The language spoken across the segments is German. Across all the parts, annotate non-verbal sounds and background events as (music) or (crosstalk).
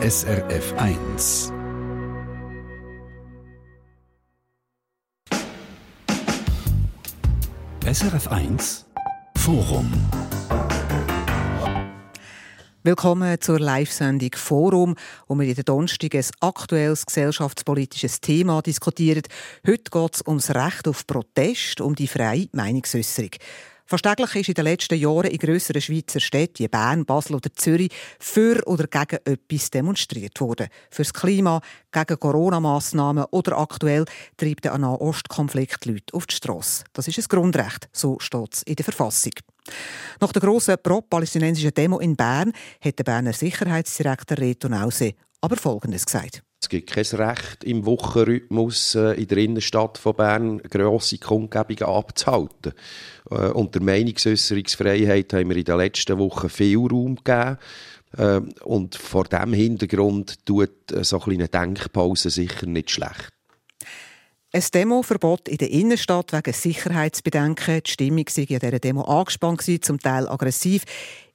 SRF 1. SRF 1 Forum Willkommen zur Live-Sendung Forum, wo wir jeden Donnerstag ein aktuelles gesellschaftspolitisches Thema diskutieren. Heute geht es ums Recht auf Protest, um die freie Meinungsäußerung. Fast ist in den letzten Jahren in grösseren Schweizer Städten wie Bern, Basel oder Zürich für oder gegen etwas demonstriert worden. Fürs Klima, gegen Corona-Massnahmen oder aktuell treibt der Nahostkonflikt Leute auf die Strasse. Das ist ein Grundrecht, so steht es in der Verfassung. Nach der grossen pro-palästinensischen Demo in Bern hat der Berner Sicherheitsdirektor Reto Nause aber Folgendes gesagt. Es gibt kein Recht im Wochenrhythmus äh, in der Innenstadt von Bern grosse Kundgebungen abzuhalten. Äh, und der Meinungsäußerungsfreiheit haben wir in den letzten Wochen viel Raum gegeben. Äh, und vor diesem Hintergrund tut so eine Denkpause sicher nicht schlecht. Ein Demoverbot in der Innenstadt wegen Sicherheitsbedenken. Die Stimmung sei an dieser Demo angespannt, zum Teil aggressiv.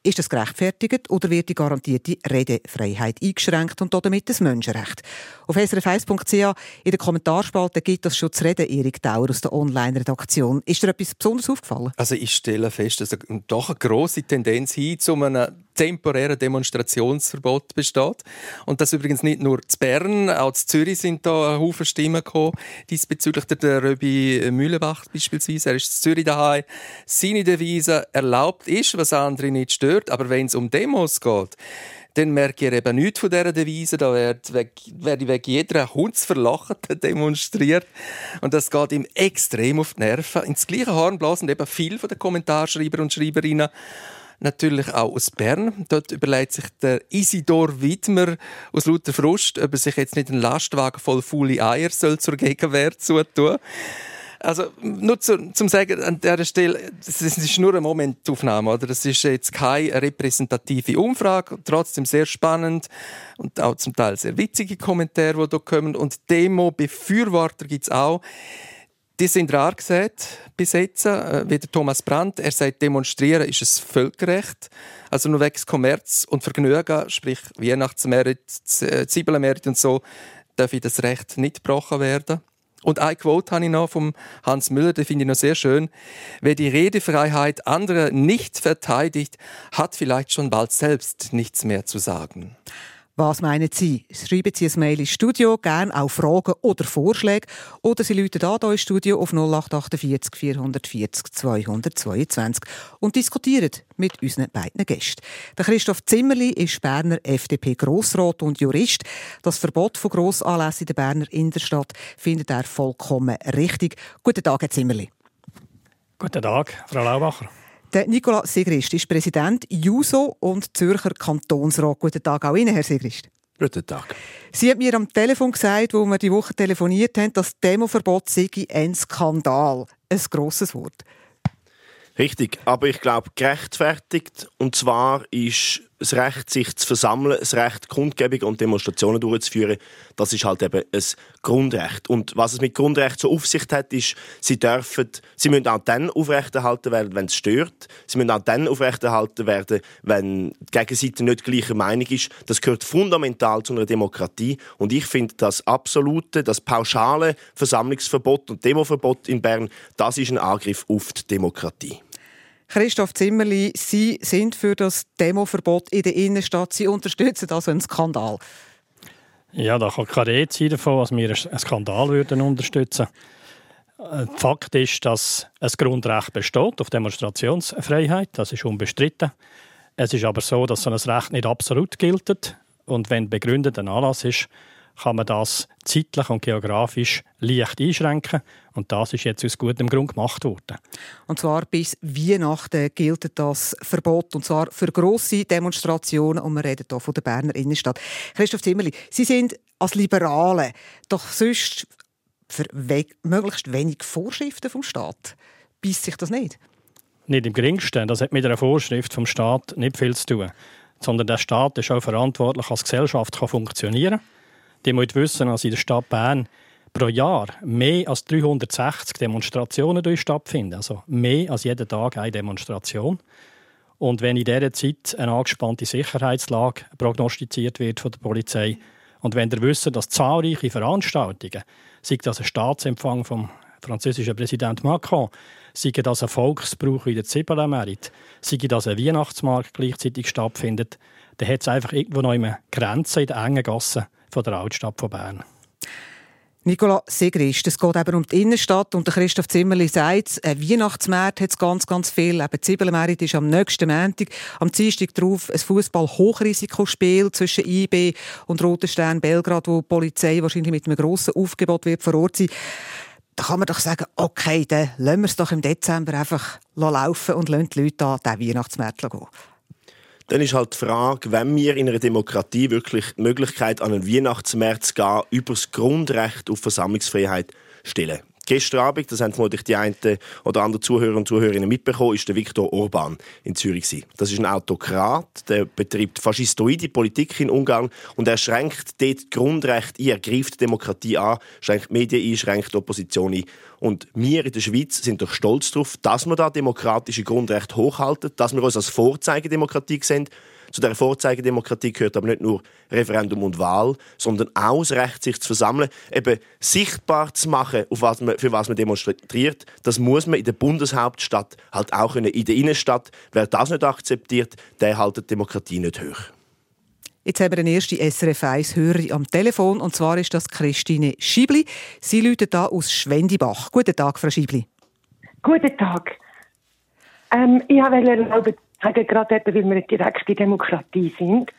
Ist das gerechtfertigt oder wird die garantierte Redefreiheit eingeschränkt und damit das Menschenrecht? Auf srf1.ch in der Kommentarspalte gibt das schon zu reden, Erik Dauer aus der Online-Redaktion. Ist dir etwas besonders aufgefallen? Also ich stelle fest, dass doch eine grosse Tendenz hin zu einem temporären Demonstrationsverbot besteht. Und das übrigens nicht nur zu Bern, auch zu Zürich sind da Haufen Stimmen gekommen. Diesbezüglich der Röbi Mühlenbach beispielsweise. Er ist in Zürich daheim. Seine Devise erlaubt ist, was andere nicht stört. Aber wenn es um Demos geht, dann merke ich eben nichts von dieser Devise. Da wird werde wegen jeder Hundsverlachten demonstriert. Und das geht ihm extrem auf die Nerven. Ins gleiche Horn blasen eben viele den Kommentarschreiber und Schreiberinnen natürlich auch aus Bern. Dort überlegt sich der Isidor Widmer aus lauter Frust, ob er sich jetzt nicht einen Lastwagen voll faule Eier soll zur Gegenwehr zutun also nur zu, zum sagen an dieser Stelle, das ist nur eine Momentaufnahme, oder? Das ist jetzt keine repräsentative Umfrage, trotzdem sehr spannend und auch zum Teil sehr witzige Kommentare, die hier kommen. Und Demo-Befürworter gibt es auch. Die sind rar gesät bis jetzt, äh, wie der Thomas Brandt. Er sagt, demonstrieren ist ein Völkerrecht. Also nur wegen Kommerz und Vergnügen, sprich Weihnachtsmerit, äh, Zwiebelmerit und so, darf das Recht nicht gebrochen werden. Und ein Quote habe ich noch vom Hans Müller, den finde ich noch sehr schön. Wer die Redefreiheit anderer nicht verteidigt, hat vielleicht schon bald selbst nichts mehr zu sagen. Was meinen Sie? Schreiben Sie ein Mail ins Studio, gerne auch Fragen oder Vorschläge. Oder Sie rufen an hier ins Studio auf 0848 440 222 und diskutieren mit unseren beiden Gästen. Der Christoph Zimmerli ist Berner FDP-Grossrat und Jurist. Das Verbot von Grossanlässen in der Berner Innenstadt findet er vollkommen richtig. Guten Tag, Herr Zimmerli. Guten Tag, Frau Laubacher. Der Nicola Sigrist ist Präsident JUSO und Zürcher Kantonsrat. Guten Tag auch Ihnen, Herr Sigrist. Guten Tag. Sie hat mir am Telefon gesagt, wo wir die Woche telefoniert haben, das Demoverbot sei ein Skandal. Ein grosses Wort. Richtig, aber ich glaube gerechtfertigt. Und zwar ist das Recht, sich zu versammeln, das Recht, Kundgebungen und Demonstrationen durchzuführen, das ist halt eben ein Grundrecht. Und was es mit Grundrecht so auf sich hat, ist, sie dürfen, sie müssen auch dann aufrechterhalten werden, wenn es stört. Sie müssen auch dann aufrechterhalten werden, wenn die Gegenseite nicht gleicher Meinung ist. Das gehört fundamental zu einer Demokratie. Und ich finde, das absolute, das pauschale Versammlungsverbot und Demoverbot in Bern, das ist ein Angriff auf die Demokratie. Christoph Zimmerli, Sie sind für das Demoverbot in der Innenstadt. Sie unterstützen also einen Skandal. Ja, da kann keine Rede sein davon, dass wir einen Skandal würden unterstützen würden. Äh, Fakt ist, dass ein Grundrecht besteht auf Demonstrationsfreiheit. Das ist unbestritten. Es ist aber so, dass so ein Recht nicht absolut gilt. Und wenn begründet ein Anlass ist, kann man das zeitlich und geografisch leicht einschränken. Und das ist jetzt aus gutem Grund gemacht worden. Und zwar bis Weihnachten gilt das Verbot, und zwar für grosse Demonstrationen. Und wir reden hier von der Berner Innenstadt. Christoph Zimmerli, Sie sind als Liberale doch sonst für we möglichst wenig Vorschriften vom Staat. Beißt sich das nicht? Nicht im geringsten. Das hat mit einer Vorschrift vom Staat nicht viel zu tun. Sondern der Staat ist auch verantwortlich, als Gesellschaft kann funktionieren kann die müssen wissen, dass in der Stadt Bern pro Jahr mehr als 360 Demonstrationen stattfinden. Also mehr als jeden Tag eine Demonstration. Und wenn in dieser Zeit eine angespannte Sicherheitslage prognostiziert wird von der Polizei und wenn ihr wisst, dass zahlreiche Veranstaltungen, sei das ein Staatsempfang vom französischen Präsident Macron, sei das ein Volksbrauch wie der Zibbelenmerit, sei das ein Weihnachtsmarkt gleichzeitig stattfindet, dann hat es einfach irgendwo noch immer Grenzen in den engen Gassen von der Altstadt von Bern. Nicola Segrist, es geht eben um die Innenstadt und Christoph Zimmerli sagt, ein Weihnachtsmarkt hat es ganz, ganz viel. Eben Zwiebelmerit ist am nächsten Montag, am Dienstag drauf ein Fußball-Hochrisikospiel zwischen IB und Roter Stern Belgrad, wo die Polizei wahrscheinlich mit einem grossen Aufgebot wird vor Ort sein. Da kann man doch sagen, okay, dann lassen wir es doch im Dezember einfach laufen und lassen die Leute an diesen Weihnachtsmarkt gehen. Dann ist halt die Frage, wenn wir in einer Demokratie wirklich die Möglichkeit an einen Weihnachtsmärz gehen, über das Grundrecht auf Versammlungsfreiheit stellen. Gestern Abend, das haben vermutlich die einen oder anderen Zuhörer und Zuhörerinnen mitbekommen, ist der Viktor Orban in Zürich. Das ist ein Autokrat, der betreibt faschistoide Politik in Ungarn und er schränkt dort Grundrechte ein, er greift Demokratie an, schränkt die Medien ein, schränkt Opposition ein. Und wir in der Schweiz sind doch stolz darauf, dass wir da demokratische Grundrechte hochhalten, dass wir uns als Vorzeigedemokratie sehen zu der Vorzeigedemokratie gehört aber nicht nur Referendum und Wahl, sondern auch das Recht, sich zu versammeln, eben sichtbar zu machen, auf was man, für was man demonstriert. Das muss man in der Bundeshauptstadt halt auch können, in der Innenstadt. Wer das nicht akzeptiert, der hält die Demokratie nicht hoch. Jetzt haben wir eine erste SRF 1 Hörer am Telefon und zwar ist das Christine Schiebli. Sie läutet da aus Schwendibach. Guten Tag, Frau Schiebli. Guten Tag. Ähm, ich wollte erlauben, sagen, gerade eben, weil wir eine direkte Demokratie sind,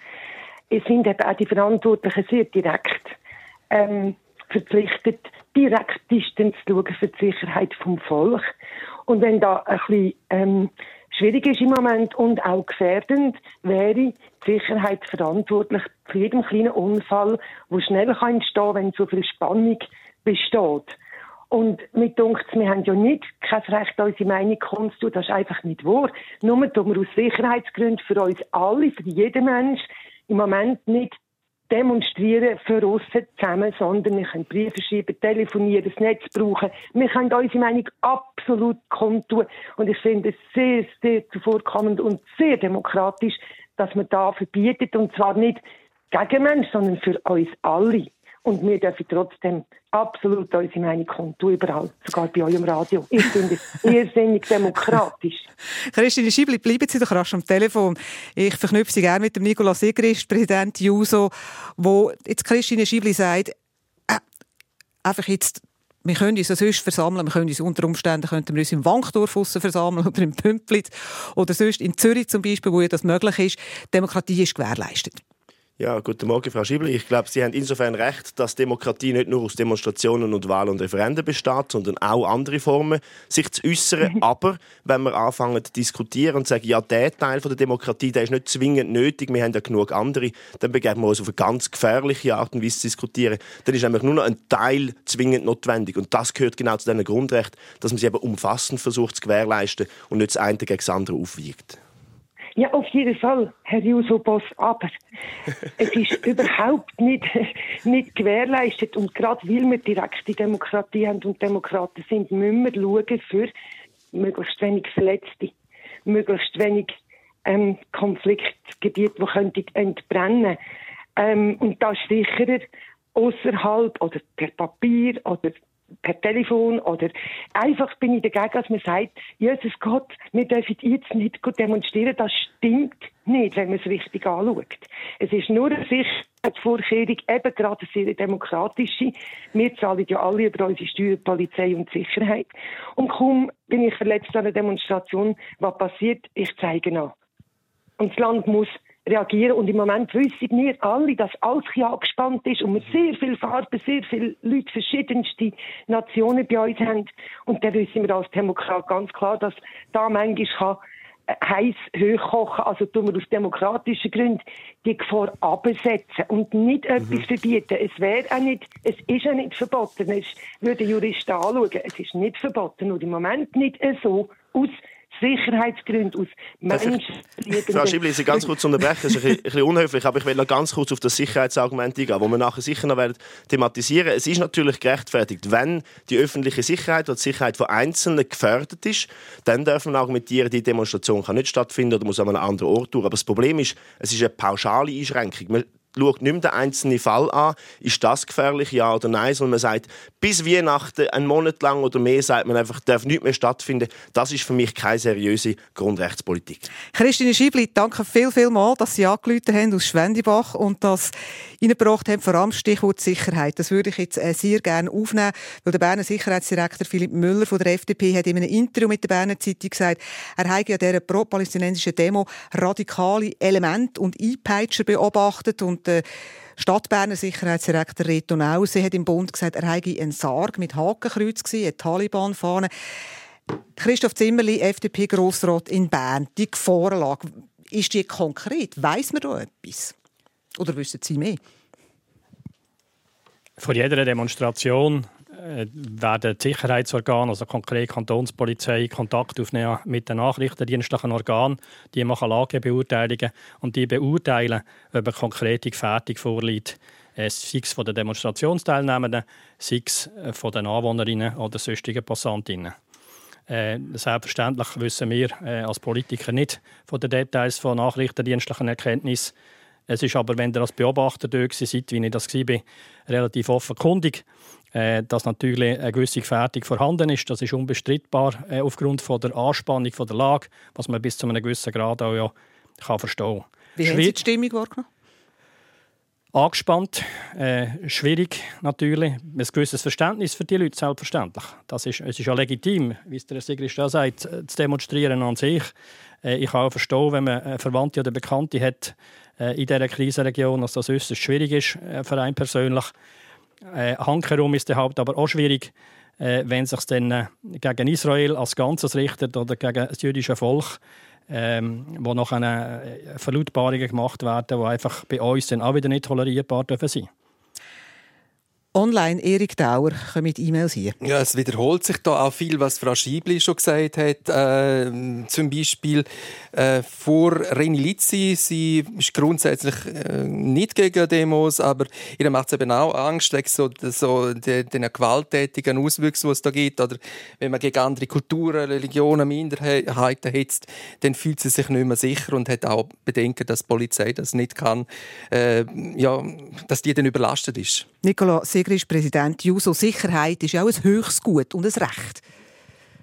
sind eben auch die Verantwortlichen sehr direkt ähm, verpflichtet, direkt Distanz zu schauen für die Sicherheit vom Volk. Und wenn da ein bisschen ähm, schwierig ist im Moment und auch gefährdend, wäre die Sicherheit verantwortlich für jeden kleinen Unfall, der schnell entstehen kann, wenn so viel Spannung besteht. Und mir denkt, wir haben ja nicht kein Recht, unsere Meinung kundzutun. Das ist einfach nicht wahr. Nur tun wir aus Sicherheitsgründen für uns alle, für jeden Mensch, im Moment nicht demonstrieren für uns zusammen, sondern wir können Briefe schreiben, telefonieren, das Netz brauchen. Wir können unsere Meinung absolut kundtun. Und ich finde es sehr, sehr zuvorkommend und sehr demokratisch, dass man da verbietet. Und zwar nicht gegen Menschen, sondern für uns alle. Und wir dürfen trotzdem absolut unsere Meinung kundtun, überall, sogar bei eurem Radio. Ich finde es (laughs) irrsinnig demokratisch. Christine Schiebli, bleiben Sie doch rasch am Telefon. Ich verknüpfe Sie gerne mit dem Nikolaus Sigrist, Präsident JUSO, wo jetzt Christine Schiebli sagt, äh, einfach jetzt wir können uns sonst versammeln, wir können uns unter Umständen könnten wir uns im Wankdorf versammeln oder im Pümplitz oder sonst in Zürich zum Beispiel, wo ja das möglich ist. Demokratie ist gewährleistet. Ja, guten Morgen, Frau Schiebel. Ich glaube, Sie haben insofern recht, dass Demokratie nicht nur aus Demonstrationen und Wahlen und Referenden besteht, sondern auch andere Formen, sich zu äußern. (laughs) Aber wenn wir anfangen zu diskutieren und sagen, ja, der Teil der Demokratie, der ist nicht zwingend nötig, wir haben ja genug andere, dann begeben wir uns auf eine ganz gefährliche Art und Weise zu diskutieren. Dann ist nämlich nur noch ein Teil zwingend notwendig. Und das gehört genau zu diesem Grundrecht, dass man sie eben umfassend versucht zu gewährleisten und nicht das eine gegen das andere aufwiegt. Ja, auf jeden Fall, Herr Juso-Boss, aber (laughs) es ist überhaupt nicht, nicht gewährleistet. Und gerade weil wir direkte Demokratie haben und Demokraten sind, müssen wir schauen für möglichst wenig Verletzte, möglichst wenig ähm, Konfliktgebiete, die könnten entbrennen ähm, Und das sicherer außerhalb oder per Papier oder per Telefon oder einfach bin ich dagegen, dass man sagt, Jesus Gott, wir dürfen jetzt nicht demonstrieren. Das stimmt nicht, wenn man es richtig anschaut. Es ist nur eine Sicherheitsvorkehrung, eben gerade eine sehr demokratische. Wir zahlen ja alle über unsere Steuern, Polizei und Sicherheit. Und kaum bin ich verletzt an einer Demonstration, was passiert, ich zeige an. Und das Land muss reagieren. Und im Moment wissen wir alle, dass alles angespannt ist und wir sehr viele Farben, sehr viele Leute, verschiedenste Nationen bei uns haben. Und dann wissen wir als Demokrat ganz klar, dass da manchmal kann heiß hochkochen, also tun wir aus demokratischen Gründen die Gefahr absetzen und nicht mhm. etwas verbieten. Es wäre auch nicht, es ist auch nicht verboten. Es würde Juristen anschauen. Es ist nicht verboten, nur im Moment nicht so aus Sicherheitsgründen, aus Menschen. Frau Schibli, Sie ganz kurz unterbrechen, das ist ein bisschen, unhöflich, aber ich will noch ganz kurz auf das Sicherheitsargument eingehen, wo wir nachher sicher noch werden thematisieren Es ist natürlich gerechtfertigt, wenn die öffentliche Sicherheit oder die Sicherheit von Einzelnen gefährdet ist, dann dürfen wir argumentieren, die Demonstration kann nicht stattfinden oder muss an einem anderen Ort durch. Aber das Problem ist, es ist eine pauschale Einschränkung schaut nicht mehr den einzelnen Fall an, ist das gefährlich, ja oder nein, sondern man sagt, bis Weihnachten, einen Monat lang oder mehr, sagt man einfach, darf nichts mehr stattfinden. Das ist für mich keine seriöse Grundrechtspolitik. Christine Schiebli, danke viel, viel mal, dass Sie angerufen haben aus Schwendibach und das reingebracht haben, vor allem Stichwort Sicherheit. Das würde ich jetzt äh, sehr gerne aufnehmen, weil der Berner Sicherheitsdirektor Philipp Müller von der FDP hat in einem Interview mit der Berner Zeitung gesagt, er habe ja dieser pro-palästinensischen Demo radikale Elemente und Einpeitscher beobachtet und der Stadtberner Sicherheitsdirektor Reto Nause hat im Bund gesagt, er habe einen Sarg mit Hakenkreuz gesehen, eine Taliban-Fahne. Christoph Zimmerli, FDP-Grossrat in Bern, die Vorlage, ist die konkret? Weiß man da etwas? Oder wissen Sie mehr? Vor jeder Demonstration werden die Sicherheitsorgane, also konkret Kantonspolizei, Kontakt aufnehmen mit den nachrichtendienstlichen Organen. Die machen Lagebeurteilungen und die beurteilen, ob eine konkrete Gefährdung vorliegt. Äh, sei es von den Demonstrationsteilnehmenden, sei es äh, von den Anwohnerinnen oder sonstigen Passantinnen. Äh, selbstverständlich wissen wir äh, als Politiker nicht von den Details von nachrichtendienstlichen Erkenntnissen. Es ist aber, wenn ihr als Beobachter dort seid, wie ich das war, relativ offenkundig. Äh, dass natürlich eine gewisse Gefährdung vorhanden ist. Das ist unbestreitbar äh, aufgrund von der Anspannung von der Lage, was man bis zu einem gewissen Grad auch ja kann verstehen Wie haben Sie die Stimmung wahrgenommen? Angespannt, äh, schwierig natürlich, ein gewisses Verständnis für die Leute, selbstverständlich. Das ist, es ist ja legitim, wie es der Sigrid auch sagt, äh, zu demonstrieren an sich. Äh, ich kann auch verstehen, wenn man Verwandte oder Bekannte hat äh, in dieser Krisenregion, dass das äußerst schwierig ist für einen persönlich. Äh, Hankerum ist der Haupt aber auch schwierig, äh, wenn sich dann äh, gegen Israel als Ganzes richtet oder gegen das jüdische Volk, ähm, wo noch eine äh, Verlautbarungen gemacht werden, die einfach bei uns dann auch wieder nicht tolerierbar dürfen sein. Online, Erik Dauer, mit E-Mails hier. Ja, es wiederholt sich da auch viel, was Frau Schiebli schon gesagt hat. Äh, zum Beispiel äh, vor Reni Lizzi, sie ist grundsätzlich äh, nicht gegen Demos, aber ihr macht es eben auch Angst, wegen so, so den, den gewalttätigen Auswüchsen, die es da gibt. Oder wenn man gegen andere Kulturen, Religionen, Minderheiten hetzt, dann fühlt sie sich nicht mehr sicher und hat auch Bedenken, dass die Polizei das nicht kann, äh, ja, dass die dann überlastet ist. Nicola Segri ist Präsident JUSO. Sicherheit ist ja auch ein höchstes Gut und ein Recht.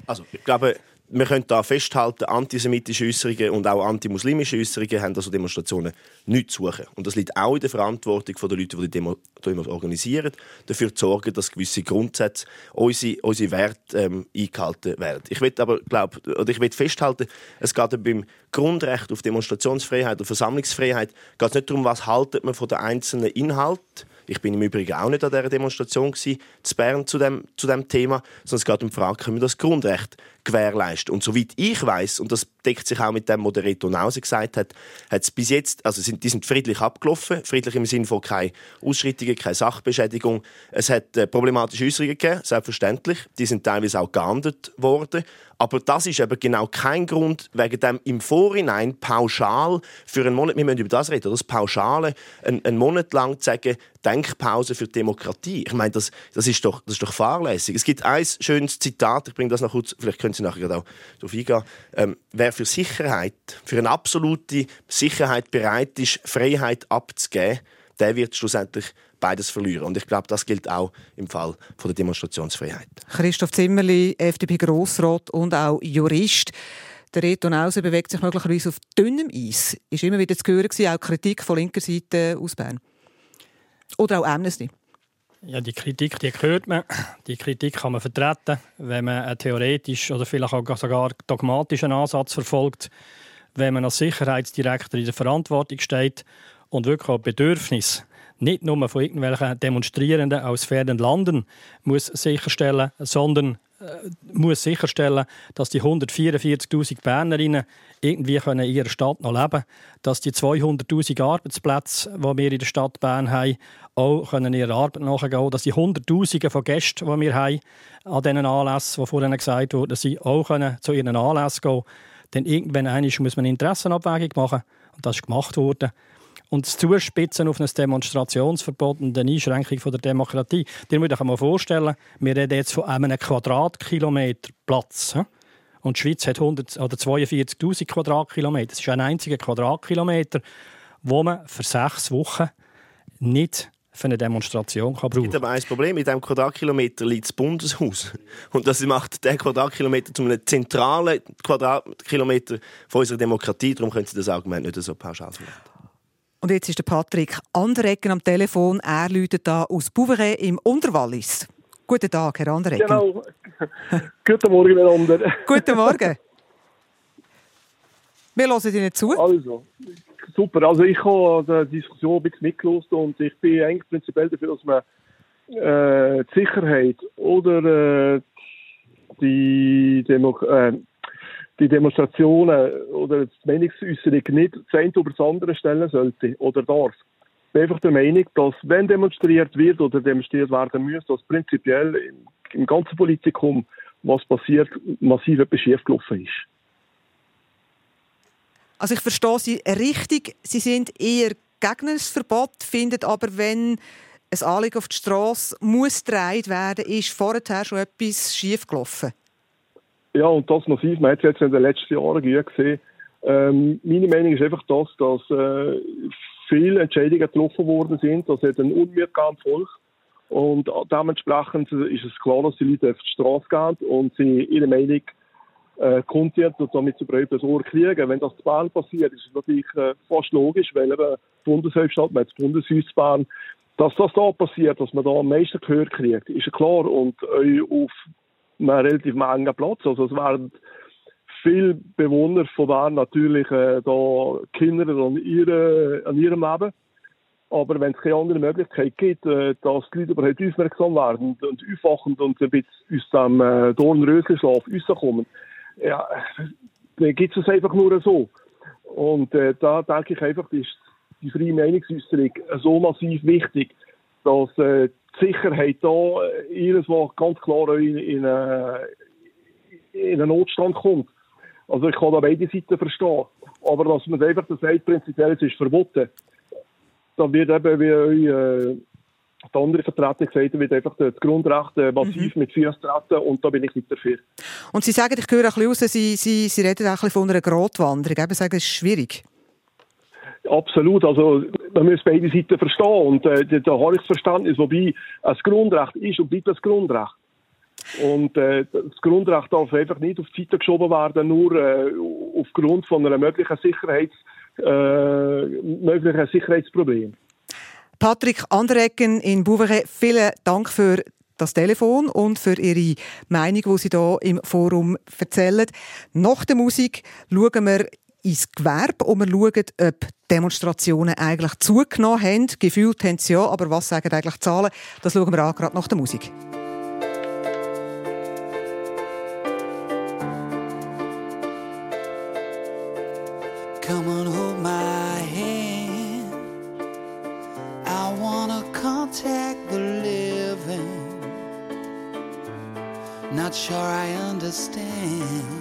Also, ich glaube, wir können da festhalten, antisemitische Äußerungen und auch antimuslimische Äußerungen haben also Demonstrationen nicht zu suchen. Und das liegt auch in der Verantwortung der Leute, die die Demo, Demo organisieren, dafür zu sorgen, dass gewisse Grundsätze, unsere, unsere Werte ähm, eingehalten werden. Ich will aber glaub, oder ich will festhalten, es geht beim Grundrecht auf Demonstrationsfreiheit und Versammlungsfreiheit geht nicht darum, was haltet man von den einzelnen Inhalten ich bin im Übrigen auch nicht an dieser Demonstration gewesen, zu Bern zu dem, zu dem Thema, sondern es geht um die Frage, können wir das Grundrecht gewährleisten? Und soweit ich weiß und das deckt sich auch mit dem, was der Reto Nause gesagt hat, hat es bis jetzt, also sind, die sind friedlich abgelaufen, friedlich im Sinne von keine Ausschreitungen, keine Sachbeschädigung. Es hat äh, problematische Äußerungen gegeben, selbstverständlich. Die sind teilweise auch geahndet worden. Aber das ist eben genau kein Grund, wegen dem im Vorhinein pauschal für einen Monat, wir müssen über das reden, das Pauschale, einen, einen Monat lang zu sagen, Denkpause für Demokratie. Ich meine, das, das, ist doch, das ist doch fahrlässig. Es gibt ein schönes Zitat, ich bringe das noch kurz, vielleicht können Sie nachher auch darauf eingehen. Ähm, wer für Sicherheit, für eine absolute Sicherheit bereit ist, Freiheit abzugeben, der wird schlussendlich beides verlieren. Und ich glaube, das gilt auch im Fall von der Demonstrationsfreiheit. Christoph Zimmerli, FDP-Grossrat und auch Jurist. Der Reto Nause bewegt sich möglicherweise auf dünnem Eis. Ist immer wieder zu hören, auch Kritik von linker Seite aus Bern. Oder auch Amnesty. Ja, die Kritik, die hört man. Die Kritik kann man vertreten, wenn man einen theoretischen oder vielleicht auch sogar dogmatischen Ansatz verfolgt, wenn man als Sicherheitsdirektor in der Verantwortung steht und wirklich auch Bedürfnis nicht nur von irgendwelchen Demonstrierenden aus fernen Landen muss sicherstellen, sondern muss sicherstellen, dass die 144.000 Bernerinnen irgendwie können in ihrer Stadt noch leben können, dass die 200.000 Arbeitsplätze, die wir in der Stadt Bern haben, auch können ihrer Arbeit nachgehen können, dass die Hunderttausende von Gästen, die wir haben, an diesen Anlässen, die vorhin gesagt wurden, sie auch können zu ihren Anlässen gehen können. Denn irgendwann muss man eine Interessenabwägung machen und das ist gemacht worden und das Zuspitzen auf ein Demonstrationsverbot und eine Einschränkung der Demokratie. Dir muss ich mal vorstellen, wir reden jetzt von einem Quadratkilometer Platz. Und die Schweiz hat 42.000 Quadratkilometer. Das ist ein einziger Quadratkilometer, wo man für sechs Wochen nicht für eine Demonstration kann brauchen. Es gibt aber ein Problem. In diesem Quadratkilometer liegt das Bundeshaus. Und das macht den Quadratkilometer zu einem zentralen Quadratkilometer von unserer Demokratie. Darum können Sie das Argument nicht so pauschal verwenden. Und jetzt ist der Patrick Andereggen am Telefon. Er läutet da aus Bouveret im Unterwallis. Guten Tag, Herr Andereggen. Genau. (laughs) Guten Morgen, miteinander. (laughs) Guten Morgen. Wir hören Ihnen zu. Also, super. Also ich habe die Diskussion ein bisschen mitgelost und ich bin eigentlich prinzipiell dafür, dass man äh, die Sicherheit oder äh, die Demo äh, die Demonstrationen oder die Meinungsäußerung nicht das eine über das andere stellen sollte oder darf. Ich bin einfach der Meinung, dass wenn demonstriert wird oder demonstriert werden muss, dass prinzipiell im, im ganzen Politikum, was passiert, massiv etwas schiefgelaufen ist. Also ich verstehe Sie richtig. Sie sind eher gegen ein Verbot, finden aber, wenn ein Anliegen auf die Straße muss getragen werden, ist vorher schon etwas schiefgelaufen. Ja, und das massiv. Man hat es jetzt in den letzten Jahren gesehen. Ähm, meine Meinung ist einfach das, dass äh, viele Entscheidungen getroffen worden sind. Das hat ein unwirksames Volk. Und dementsprechend ist es klar, dass die Leute auf die Straße gehen und sie ihre Meinung äh, kundtun und damit zu breiten Ohr kriegen. Wenn das zu Bern passiert, ist es natürlich äh, fast logisch, weil eben die Bundeshauptstadt, man hat das Bundeshaus Bern, dass das da passiert, dass man da am meisten Gehör kriegt, ist ja klar. Und äh, auf einem relativ engen Platz. Also es werden viele Bewohner von Bern natürlich äh, da Kinder an, ihre, an ihrem Leben. Aber wenn es keine andere Möglichkeit gibt, äh, dass die Leute überhaupt aufmerksam werden und aufwachen und ein bisschen aus dem äh, Dornröschenschlaf rauskommen, ja, dann gibt es einfach nur so. Und äh, da denke ich einfach, ist die freie Meinungsäußerung so massiv wichtig, dass äh, Sicherheit da jedes Mal ganz klar in, in, äh, in einen Notstand kommt. Also ich kann da beide Seiten verstehen. Aber dass man einfach das sagt, prinzipiell ist verboten, dann wird eben, wie äh, die andere Vertreter gesagt wird einfach das Grundrecht äh, massiv mhm. mit Füßen treten und da bin ich nicht dafür. Und Sie sagen, ich höre ein bisschen raus, Sie, Sie, Sie reden auch ein bisschen von einer Grotwanderung. Eben sagen, es ist schwierig. Absolut, also man muss beide Seiten verstehen und äh, da habe ich das Verständnis, wobei das Grundrecht ist und bleibt das Grundrecht. Und äh, das Grundrecht darf einfach nicht auf die Seite geschoben werden, nur äh, aufgrund von einer möglichen, Sicherheits, äh, möglichen Sicherheitsproblem. Patrick Andereggen in Bouveret, vielen Dank für das Telefon und für Ihre Meinung, die Sie hier im Forum erzählen. Nach der Musik schauen wir ins Gewerbe und wir schauen, ob Demonstrationen eigentlich zugenommen haben. Gefühlt haben sie ja, aber was sagen eigentlich die Zahlen? Das schauen wir an, gerade nach der Musik. Come on, hold my hand. I wanna contact the living. Not sure I understand.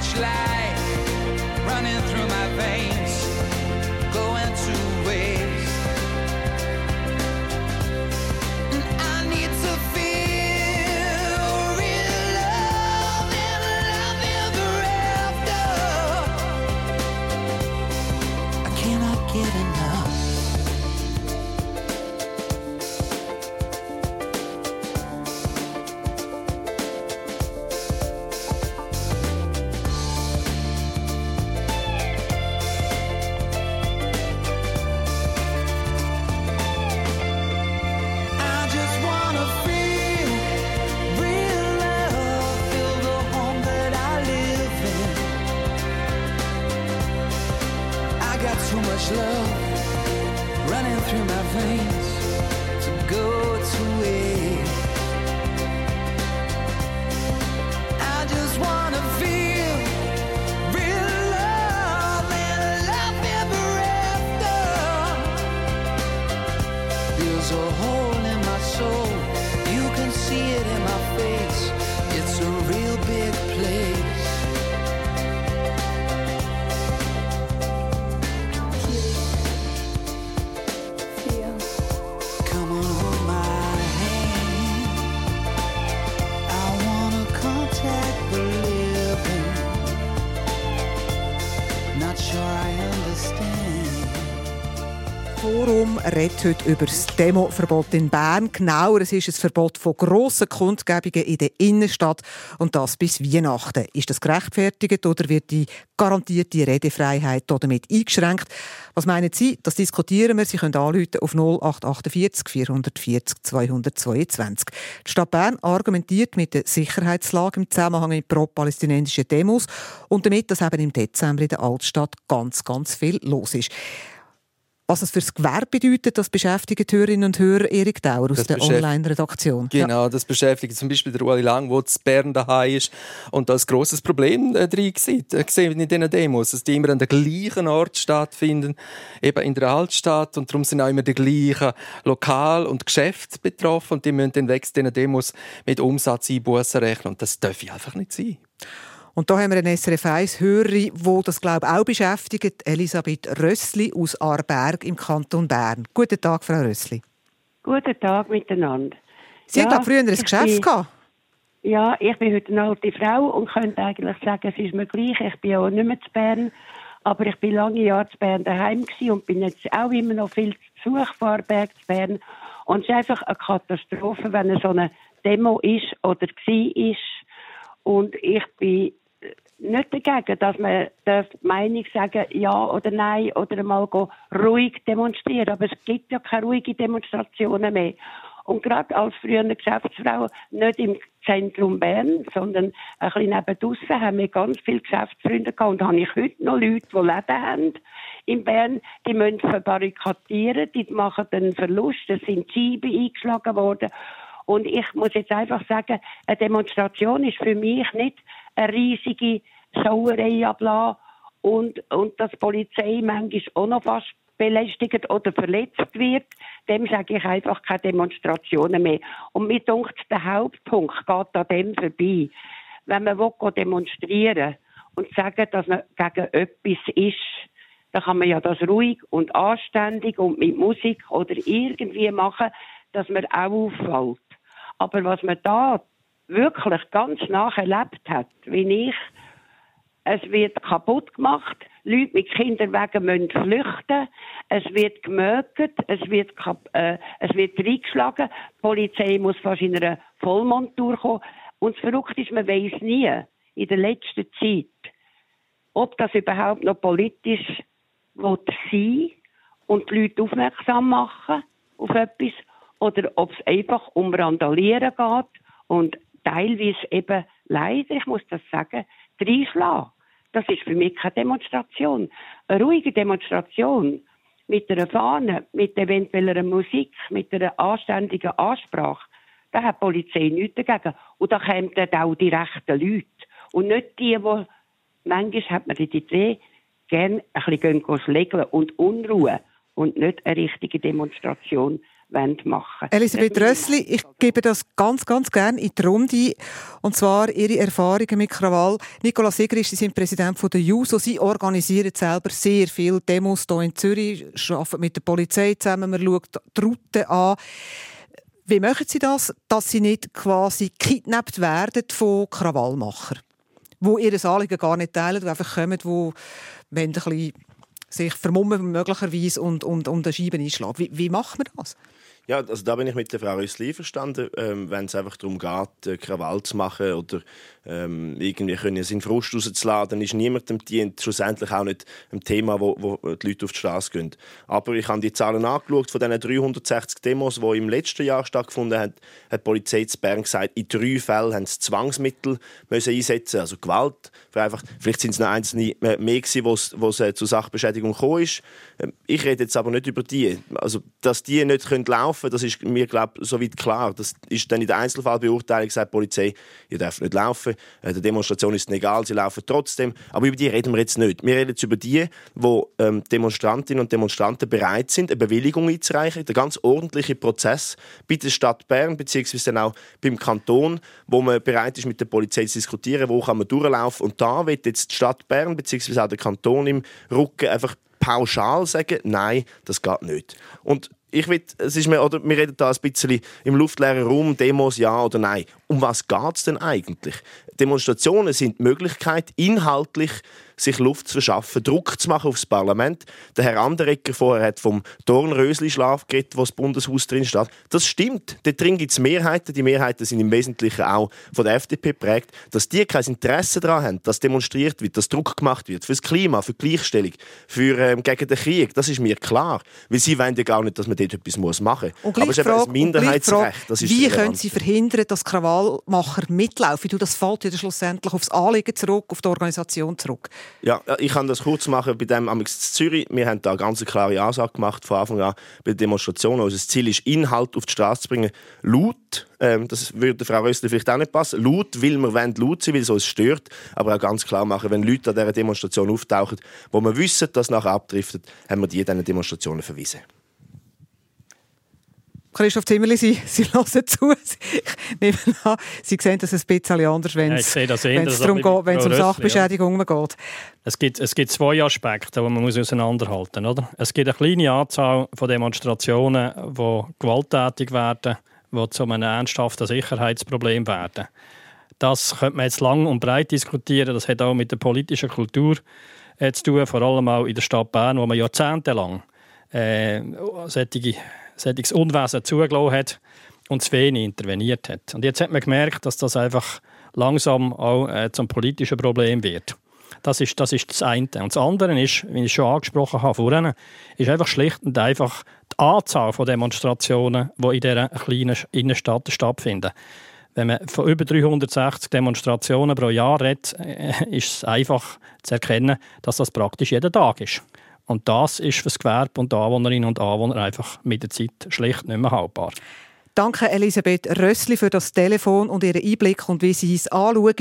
much light. Redet heute über das Demoverbot in Bern. Genauer, es ist ein Verbot von grossen Kundgebungen in der Innenstadt und das bis Weihnachten. Ist das gerechtfertigt oder wird die garantierte Redefreiheit damit eingeschränkt? Was meinen Sie? Das diskutieren wir. Sie können anrufen auf 0848 440 222. Die Stadt Bern argumentiert mit der Sicherheitslage im Zusammenhang mit pro-palästinensischen Demos und damit, dass eben im Dezember in der Altstadt ganz, ganz viel los ist. Was es für das Gewerbe bedeutet, das beschäftigt Hörerinnen und Hörer Erik Dauer aus Das der Online-Redaktion. Genau, das beschäftigt zum Beispiel der Ueli Lang, der in Bern daheim ist und da ein grosses Problem äh, drin sieht, äh, gesehen in diesen Demos, dass die immer an der gleichen Ort stattfinden, eben in der Altstadt und darum sind auch immer die gleichen Lokal- und Geschäfte betroffen und die müssen dann wegen diesen Demos mit Umsatzeinbußen rechnen und das darf einfach nicht sein. Und da haben wir eine SRF 1 Hörerin, die das glaube ich, auch beschäftigt, Elisabeth Rössli aus Aarberg im Kanton Bern. Guten Tag, Frau Rössli. Guten Tag miteinander. Sie Ja, da früher ein Geschäft bin- gehabt. Ja, ich bin heute eine alte Frau und könnte eigentlich sagen, es ist mir gleich. Ich bin auch nicht mehr zu Bern, aber ich bin lange Jahre zu Bern daheim und bin jetzt auch immer noch viel zu Besuch von Aarberg zu Bern. Und es ist einfach eine Katastrophe, wenn so eine Demo ist oder war ist. Und ich bin nicht dagegen, dass man die Meinung sagen, ja oder nein, oder mal ruhig demonstrieren. Aber es gibt ja keine ruhigen Demonstrationen mehr. Und gerade als frühere Geschäftsfrau, nicht im Zentrum Bern, sondern ein bisschen neben draussen, haben wir ganz viele Geschäftsfreunde gehabt. Und habe ich heute noch Leute, die Läden haben in Bern, die müssen verbarrikadieren, die machen einen Verlust, es sind Scheiben eingeschlagen worden. Und ich muss jetzt einfach sagen, eine Demonstration ist für mich nicht eine riesige Sauerei ablassen und, und dass die Polizei manchmal auch noch fast belästigt oder verletzt wird, dem sage ich einfach keine Demonstrationen mehr. Und mir denkt, der Hauptpunkt geht an dem vorbei. Wenn man will, demonstrieren und sagen, dass man gegen etwas ist, dann kann man ja das ruhig und anständig und mit Musik oder irgendwie machen, dass man auch auffällt. Aber was man da wirklich ganz nach erlebt hat, wie ich, es wird kaputt gemacht, Leute mit Kinderwagen müssen flüchten, es wird gemögt, es wird, äh, es wird reingeschlagen, die Polizei muss fast in einer Vollmontur kommen. Und das Verrückte ist, man weiß nie, in der letzten Zeit, ob das überhaupt noch politisch will sein und die Leute aufmerksam machen auf etwas oder ob es einfach um Randalieren geht und teilweise eben leider, ich muss das sagen, reinschlagen. Das ist für mich keine Demonstration. Eine ruhige Demonstration mit einer Fahne, mit eventueller Musik, mit einer anständigen Ansprache, da hat die Polizei nichts dagegen. Und da kommen dann auch die rechten Leute. Und nicht die, die, manchmal hat man die Idee, gerne ein bisschen schlägeln und Unruhe und nicht eine richtige Demonstration machen Elisabeth Rössli, ich gebe das ganz, ganz gerne in die Runde. Und zwar Ihre Erfahrungen mit Krawall. Nicola Sigrist, Sie sind Präsident von der JUSO. Sie organisieren selber sehr viele Demos hier in Zürich, arbeiten mit der Polizei zusammen, man schaut die Route an. Wie machen Sie das, dass Sie nicht quasi gekidnappt werden von Krawallmachern, wo ihr Anliegen gar nicht teilen, die einfach kommen, ein bisschen sich vermummen möglicherweise und, und, und eine Scheibe einschlagen. Wie, wie macht man das? Ja, also da bin ich mit der Frau Rössli verstanden, ähm, wenn es einfach darum geht, äh, Krawall zu machen oder ähm, irgendwie können seinen Frust rauszuladen, ist niemandem dient, schlussendlich auch nicht ein Thema, wo, wo die Leute auf die Straße gehen. Aber ich habe die Zahlen angeschaut, von diesen 360 Demos, die im letzten Jahr stattgefunden haben, hat die Polizei zu Bern gesagt, in drei Fällen haben sie Zwangsmittel müssen einsetzen also Gewalt. Vereinfacht. Vielleicht sind es noch einzelne mehr gewesen, wo es äh, zu Sachbeschädigung gekommen ist. Ähm, Ich rede jetzt aber nicht über die. Also, dass die nicht können laufen können, das ist mir, glaube soweit klar. Das ist dann in der Einzelfallbeurteilung gesagt, die Polizei, ihr dürft nicht laufen, äh, der Demonstration ist es egal, sie laufen trotzdem. Aber über die reden wir jetzt nicht. Wir reden jetzt über die, wo ähm, Demonstrantinnen und Demonstranten bereit sind, eine Bewilligung einzureichen, der ganz ordentliche Prozess bei der Stadt Bern, beziehungsweise dann auch beim Kanton, wo man bereit ist, mit der Polizei zu diskutieren, wo kann man durchlaufen. Und da wird jetzt die Stadt Bern, beziehungsweise auch der Kanton im Rücken einfach pauschal sagen, nein, das geht nicht. Und ich will, es ist mir, oder wir reden da ein bisschen im luftleeren Raum, Demos ja oder nein. Um was geht es denn eigentlich? Demonstrationen sind die Möglichkeit, inhaltlich sich Luft zu verschaffen, Druck zu machen aufs Parlament. Der Herr Anderegger vorher hat vom Dornrösli-Schlaf geredet, wo das Bundeshaus drin steht. Das stimmt. Dort drin gibt es Mehrheiten. Die Mehrheiten sind im Wesentlichen auch von der FDP geprägt. Dass die kein Interesse daran haben, dass demonstriert wird, dass Druck gemacht wird fürs Klima, für die Gleichstellung, für, ähm, gegen den Krieg, das ist mir klar. Weil sie wollen ja gar nicht, dass man dort etwas muss machen muss. Aber es ist eben Frage- ein Minderheitsrecht. ist wie können Sie verhindern, dass Krawallmacher mitlaufen? Du, das fällt ja schlussendlich aufs Anliegen zurück, auf die Organisation zurück. Ja, ich kann das kurz machen bei dem in Zürich. Wir haben da eine ganz klare Ansage gemacht von Anfang an bei der Demonstration. Unser Ziel ist, Inhalt auf die Straße zu bringen. Laut, ähm, das würde Frau Rössler vielleicht auch nicht passen. Laut, weil wir wollen laut sein, weil es uns stört. Aber auch ganz klar machen, wenn Leute an dieser Demonstration auftauchen, wo wir wissen, dass nachher abdriftet, haben wir die diesen Demonstrationen verwiesen. Christoph Zimmerli, Sie, (laughs) Sie hören zu. Ich nehme an, Sie sehen das ein bisschen anders, wenn es sehe das wenn anders, es darum geht, wenn es um Rössli, ja. Sachbeschädigungen geht. Es gibt, es gibt zwei Aspekte, die man muss auseinanderhalten muss. Es gibt eine kleine Anzahl von Demonstrationen, die gewalttätig werden, die zu einem ernsthaften Sicherheitsproblem werden. Das könnte man jetzt lang und breit diskutieren. Das hat auch mit der politischen Kultur äh, zu tun, vor allem auch in der Stadt Bern, wo man jahrzehntelang äh, solche, solches Unwesen zugelassen hat und zu wenig interveniert hat. Und jetzt hat man gemerkt, dass das einfach langsam auch äh, zum politischen Problem wird. Das ist, das ist das eine. Und das andere ist, wie ich schon angesprochen habe vorhin, ist einfach schlicht und einfach die Anzahl von Demonstrationen, die in dieser kleinen Innenstadt stattfinden. Wenn man von über 360 Demonstrationen pro Jahr redet, äh, ist es einfach zu erkennen, dass das praktisch jeden Tag ist. Und das ist für das Gewerbe und die Anwohnerinnen und Anwohner einfach mit der Zeit schlicht nicht mehr haltbar. Danke Elisabeth Rössli für das Telefon und Ihren Einblick und wie Sie es anschauen.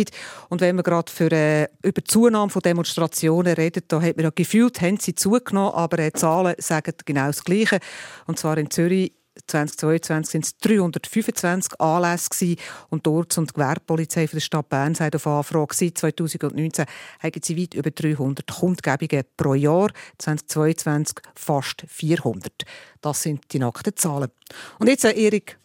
Und wenn wir gerade für, äh, über die Zunahme von Demonstrationen reden, da hat man ja gefühlt, haben sie zugenommen, aber äh, die Zahlen sagen genau das Gleiche. Und zwar in Zürich 2022 sind es 325 Anlässe und dort und die Gewerbepolizei der Stadt Bern sagt auf Anfrage seit 2019 haben sie weit über 300 Kundgebungen pro Jahr, 2022 fast 400. Das sind die nackten Zahlen. Und jetzt äh, Erik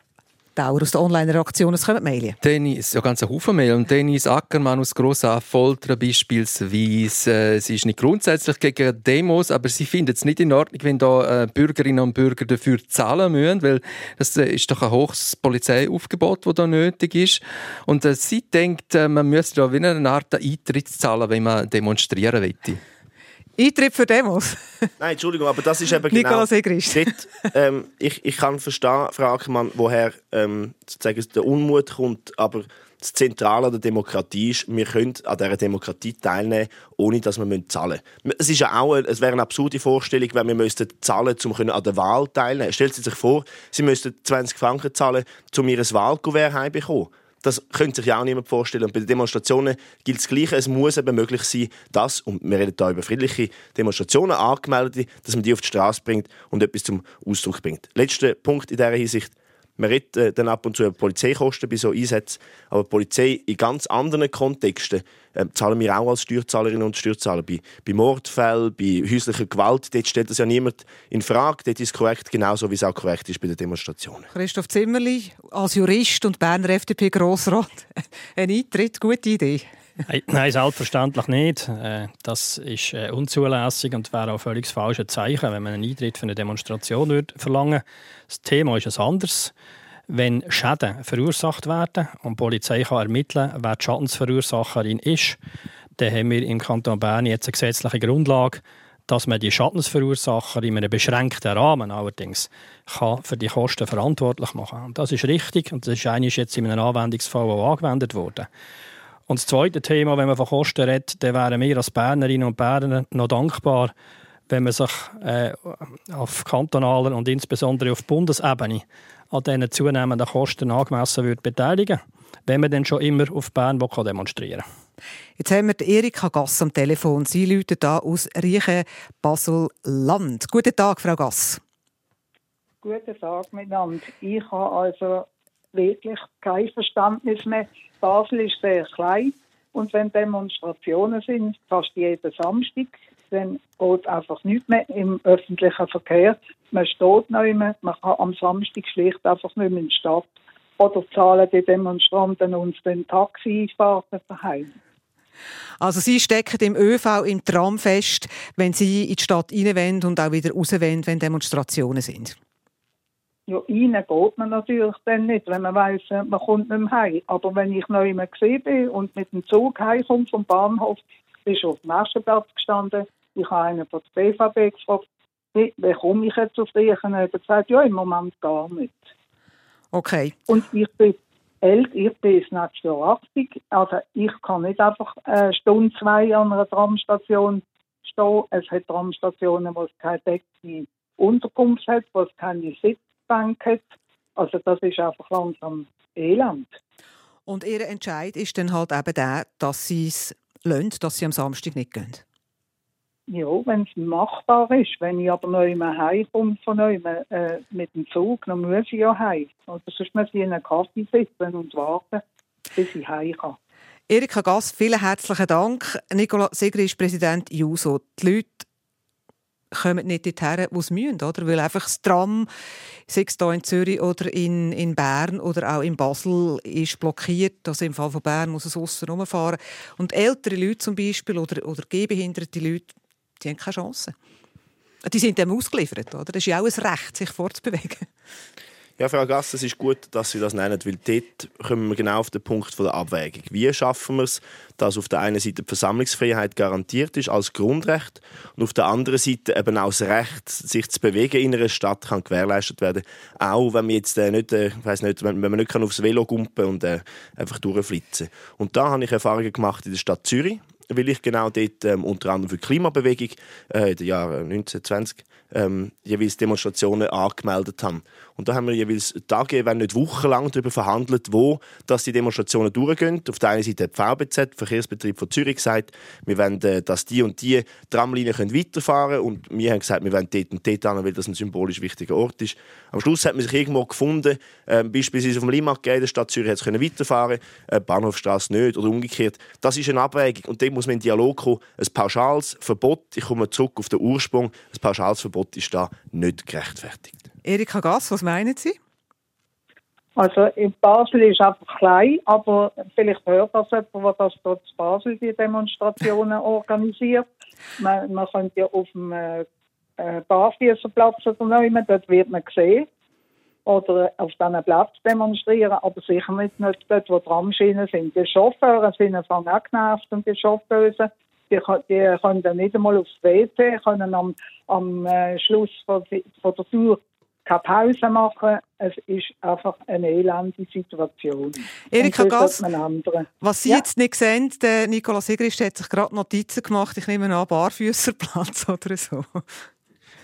Dauer aus der Online-Reaktion, es kommen Mails. Dennis, ja, ganz Haufen Mail. Und Dennis Ackermann aus Grossaffoltern beispielsweise. Äh, sie ist nicht grundsätzlich gegen Demos, aber sie findet es nicht in Ordnung, wenn da äh, Bürgerinnen und Bürger dafür zahlen müssen, weil das äh, ist doch ein hohes Polizeiaufgebot, das da nötig ist. Und sie denkt, man müsste da wie eine Art Eintritt zahlen, wenn man demonstrieren will. Eintritt für Demos. (laughs) Nein, Entschuldigung, aber das ist eben genau... Nicolas Egrist. Dort, ähm, ich, ich kann verstehen, Frau Ackermann, woher ähm, sozusagen der Unmut kommt, aber das Zentrale an der Demokratie ist, wir können an dieser Demokratie teilnehmen, ohne dass wir zahlen müssen. Es, ist ja auch, es wäre eine absurde Vorstellung, wenn wir müssten zahlen um an der Wahl teilnehmen Stellen Sie sich vor, Sie müssten 20 Franken zahlen, um Ihr Wahlkuvert heimzubekommen. Das könnte sich ja auch niemand vorstellen. Und bei den Demonstrationen gilt das Gleiche. Es muss eben möglich sein, dass, und wir reden hier über friedliche Demonstrationen, angemeldete, dass man die auf die Straße bringt und etwas zum Ausdruck bringt. Letzter Punkt in dieser Hinsicht. Man redet äh, dann ab und zu über Polizeikosten bei so Einsätzen, aber die Polizei in ganz anderen Kontexten äh, zahlen wir auch als Steuerzahlerinnen und Steuerzahler. Bei, bei Mordfällen, bei häuslicher Gewalt, dort stellt das ja niemand in Frage. Dort ist es korrekt, genauso wie es auch korrekt ist bei den Demonstrationen. Christoph Zimmerli, als Jurist und Berner FDP-Grossrat, (laughs) ein Eintritt, gute Idee. Nein, selbstverständlich nicht. Äh, Das ist äh, unzulässig und wäre auch völlig das falsche Zeichen, wenn man einen Eintritt für eine Demonstration würde verlangen Das Thema ist ein anderes. Wenn Schäden verursacht werden und die Polizei kann ermitteln wer die Schadensverursacherin ist, dann haben wir im Kanton Bern jetzt eine gesetzliche Grundlage, dass man die Schadensverursacher in einem beschränkten Rahmen allerdings kann für die Kosten verantwortlich machen kann. Das ist richtig und das ist jetzt in einem Anwendungsfall auch angewendet worden. Und das zweite Thema, wenn man von Kosten redet, dann wären wir als Bernerinnen und Berner noch dankbar, wenn man sich äh, auf kantonaler und insbesondere auf Bundesebene an diesen zunehmenden Kosten angemessen würde beteiligen wenn man dann schon immer auf Bern demonstrieren kann. Jetzt haben wir die Erika Gass am Telefon. Sie läutet da aus Riechen, Basel-Land. Guten Tag, Frau Gass. Guten Tag miteinander. Ich habe also wirklich kein Verständnis mehr. Basel ist sehr klein und wenn Demonstrationen sind, fast jeden Samstag, dann geht einfach nichts mehr im öffentlichen Verkehr. Man steht noch immer, man kann am Samstag schlicht einfach nicht mehr in die Stadt. Oder zahlen die Demonstranten uns den Taxifahrten daheim. Also Sie stecken im ÖV, im Tram fest, wenn Sie in die Stadt rein und auch wieder raus wollen, wenn Demonstrationen sind. Ja, rein geht man natürlich dann nicht, wenn man weiss, man kommt nicht mehr heim. Aber wenn ich noch immer gesehen bin und mit dem Zug heimkomme vom Bahnhof, bin ich auf dem Aschenplatz gestanden. Ich habe einen von der BVB gefragt, wie, wie komme ich jetzt auf Riechen? Er hat gesagt, ja, im Moment gar nicht. Okay. Und ich bin älter, ich bin jetzt nächstes Jahr 80, also ich kann nicht einfach eine Stunde, zwei an einer Tramstation stehen. Es hat Tramstationen, wo es keine deckte Unterkunft hat, wo es keine Sitzbank hat. Also das ist einfach langsam Elend. Und Ihr Entscheid ist dann halt eben der, dass Sie es lassen, dass Sie am Samstag nicht gehen. Ja, wenn es machbar ist. Wenn ich aber noch immer heimkomme von neuem, äh, mit dem Zug, dann muss ich ja heim. Oder sonst muss ich in einen Kaffee sitzen und warten, bis ich heim kann. Erika Gass, vielen herzlichen Dank. Nicola Segri ist Präsident JUSO. Die Leute kommen nicht dorthin, wo sie müssen, oder? Weil einfach das Tram, sei es hier in Zürich oder in, in Bern oder auch in Basel, ist blockiert. Also im Fall von Bern muss es aussen rumfahren. Und ältere Leute zum Beispiel oder, oder gehbehinderte Leute, die haben keine Chance. Die sind dem ausgeliefert, oder? Das ist ja auch ein Recht, sich fortzubewegen. Ja, Frau Gass, es ist gut, dass Sie das nennen, weil dort kommen wir genau auf den Punkt der Abwägung. Wie schaffen wir es, dass auf der einen Seite die Versammlungsfreiheit garantiert ist als Grundrecht und auf der anderen Seite eben auch das Recht, sich zu bewegen in einer Stadt, kann gewährleistet werden. Auch wenn man jetzt äh, nicht, äh, ich weiss nicht, wenn, wenn man nicht kann aufs Velo gumpen und äh, einfach durchflitzen. Und da habe ich Erfahrungen gemacht in der Stadt Zürich weil ich genau dort ähm, unter anderem für die Klimabewegung äh, in den Jahren 1920 ähm, jeweils Demonstrationen angemeldet habe. Und da haben wir jeweils Tage, wenn nicht wochenlang darüber verhandelt, wo dass die Demonstrationen durchgehen. Auf der einen Seite hat die VBZ, Verkehrsbetrieb von Zürich, gesagt, wir wollen, äh, dass die und die Tramlinien können weiterfahren können. Und wir haben gesagt, wir wollen dort und dort hin, weil das ein symbolisch wichtiger Ort ist. Am Schluss hat man sich irgendwo gefunden, äh, beispielsweise auf dem Limmat in der Stadt Zürich hat es können weiterfahren, äh, Bahnhofstrasse nicht oder umgekehrt. Das ist eine Abwägung und dort muss man in Dialog kommen. Ein pauschales Verbot, ich komme zurück auf den Ursprung, ein pauschales Verbot ist da nicht gerechtfertigt. Erika Gass, was meinen Sie? Also in Basel ist einfach klein, aber vielleicht hört das jemand, der das dort in Basel die Demonstrationen (laughs) organisiert. Man, man könnte ja auf dem äh, äh, Barfüßerplatz oder noch dort wird man gesehen. Oder auf diesen Platz demonstrieren, aber sicher nicht, nicht dort, wo Tramschienen sind. Die Chauffeure sind von auch genervt und die Chauffeuse, die, die können dann nicht einmal aufs WC, können am, am äh, Schluss von, von der Tour keine Pause machen. Es ist einfach eine elende Situation. Erika Gass. Was Sie Ja. jetzt nicht sehen, der Nikolaus Sigrist hat sich gerade Notizen gemacht. Ich nehme an, Barfüßerplatz (laughs) oder so.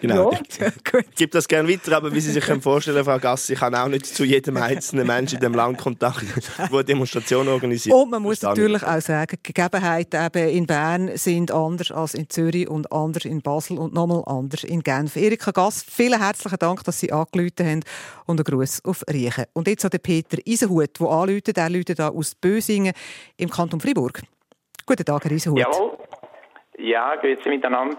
Genau. Ja. (laughs) Ich gebe das gerne weiter, aber wie Sie sich können vorstellen Frau Gassi, ich habe auch nicht zu jedem einzelnen Menschen in dem Land Kontakt, der eine Demonstration organisiert. Und man muss natürlich auch sagen, die Gegebenheiten eben in Bern sind anders als in Zürich und anders in Basel und nochmal anders in Genf. Erika Gass, vielen herzlichen Dank, dass Sie angerufen haben und einen Gruß auf Riechen. Und jetzt an den Peter Eisenhut, der anruft. Er ruft da aus Bösingen im Kanton Fribourg. Guten Tag, Herr Eisenhut. Jawohl. Ja, grüezi miteinander.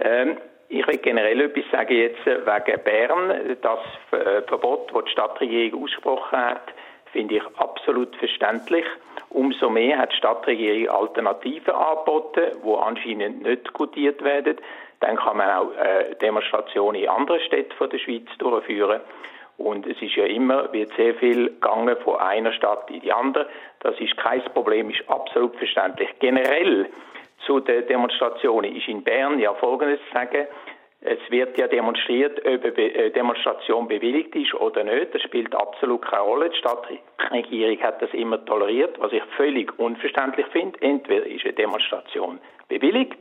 Ähm, ich will generell etwas sagen jetzt wegen Bern. Das äh, Verbot, das die Stadtregierung ausgesprochen hat, finde ich absolut verständlich. Umso mehr hat die Stadtregierung Alternativen angeboten, die anscheinend nicht diskutiert werden. Dann kann man auch äh, Demonstrationen in anderen Städten der Schweiz durchführen. Und es ist ja immer, wird sehr viel gegangen von einer Stadt in die andere. Das ist kein Problem, ist absolut verständlich. Generell zu den Demonstrationen ist in Bern ja Folgendes zu sagen. Es wird ja demonstriert, ob eine äh, Demonstration bewilligt ist oder nicht. Das spielt absolut keine Rolle. Die Stadtregierung hat das immer toleriert, was ich völlig unverständlich finde. Entweder ist eine Demonstration bewilligt,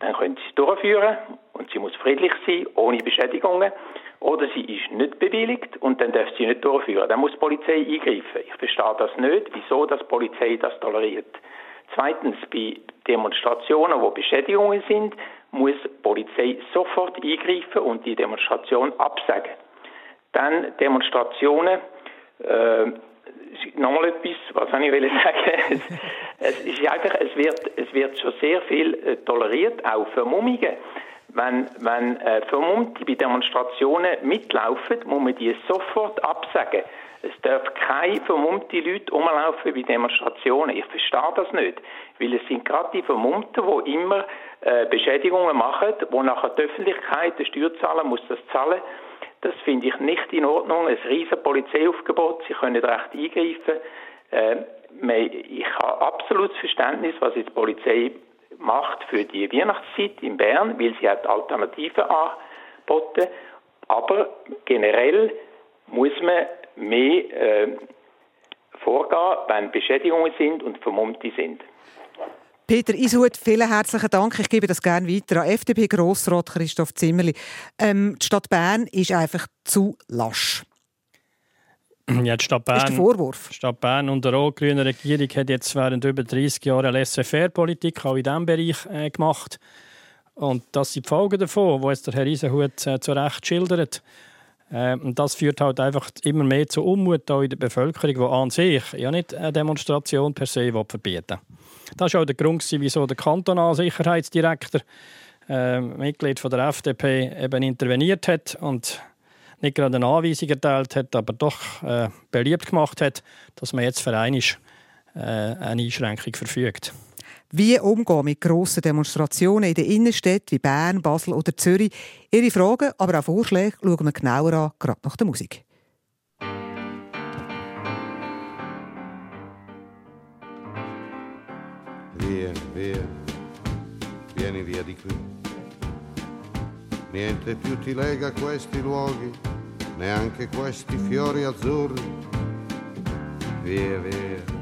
dann können Sie sie durchführen und sie muss friedlich sein, ohne Beschädigungen. Oder sie ist nicht bewilligt und dann darf sie nicht durchführen. Dann muss die Polizei eingreifen. Ich verstehe das nicht, wieso das Polizei das toleriert. Zweitens, bei Demonstrationen, wo Beschädigungen sind, muss die Polizei sofort eingreifen und die Demonstration absagen. Dann Demonstrationen, äh, nochmal etwas, was ich will sagen? (laughs) es ist einfach, es wird, es wird schon sehr viel äh, toleriert, auch Vermummungen. Wenn, wenn äh, Vermummte bei Demonstrationen mitlaufen, muss man die sofort absagen. Es darf keine vermummte Leute rumlaufen bei Demonstrationen. Ich verstehe das nicht. Weil es sind gerade die Vermummten, die immer äh, Beschädigungen machen, wo nachher die Öffentlichkeit, der Steuerzahler muss das zahlen. Das finde ich nicht in Ordnung. Ein riesen Polizeiaufgebot, sie können recht eingreifen. Äh, ich habe absolutes Verständnis, was jetzt die Polizei macht für die Weihnachtszeit in Bern, weil sie hat Alternativen angeboten. Aber generell muss man mehr äh, vorgehen, wenn Beschädigungen sind und Vermummte sind. Peter Ishut, vielen herzlichen Dank. Ich gebe das gerne weiter an FDP-Grossrat Christoph Zimmerli. Ähm, die Stadt Bern ist einfach zu lasch. Ja, die Stadt Bern, Ist der Vorwurf. Die Stadt Bern und der rot-grüne Regierung hat jetzt während über 30 Jahren eine Laissez-faire-Politik auch in diesem Bereich äh, gemacht. Und das sind die Folgen davon, die jetzt der Herr Isenhut äh, zu Recht schildert. Äh, und das führt halt einfach immer mehr zu Unmut in der Bevölkerung, die an sich ja nicht eine Demonstration per se will verbieten Das war auch der Grund, wieso der kantonale Sicherheitsdirektor, äh, Mitglied von der FDP, eben interveniert hat und nicht gerade eine Anweisung erteilt hat, aber doch äh, beliebt gemacht hat, dass man jetzt für einmal, äh, eine Einschränkung verfügt. Wie umgehen mit grossen Demonstrationen in den Innenstädten wie Bern, Basel oder Zürich? Ihre Fragen, aber auch Vorschläge schauen wir genauer an, gerade nach der Musik. Vieni, via, vieni via di qui. Niente più ti lega questi luoghi, neanche questi fiori azzurri. Via, via,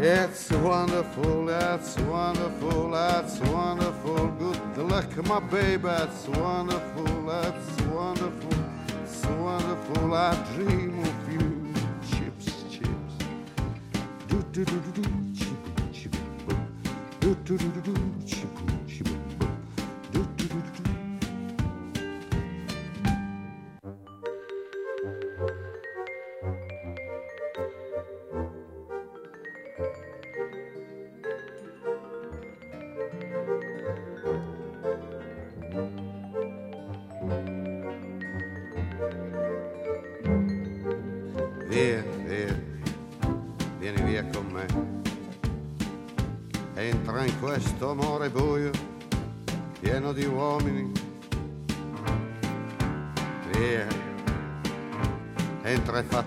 It's wonderful, that's wonderful, that's wonderful. Good luck, my baby, It's wonderful, that's wonderful, it's wonderful. I dream of you. Chips, chips. Do do do do do, chip, chip, do do do do do.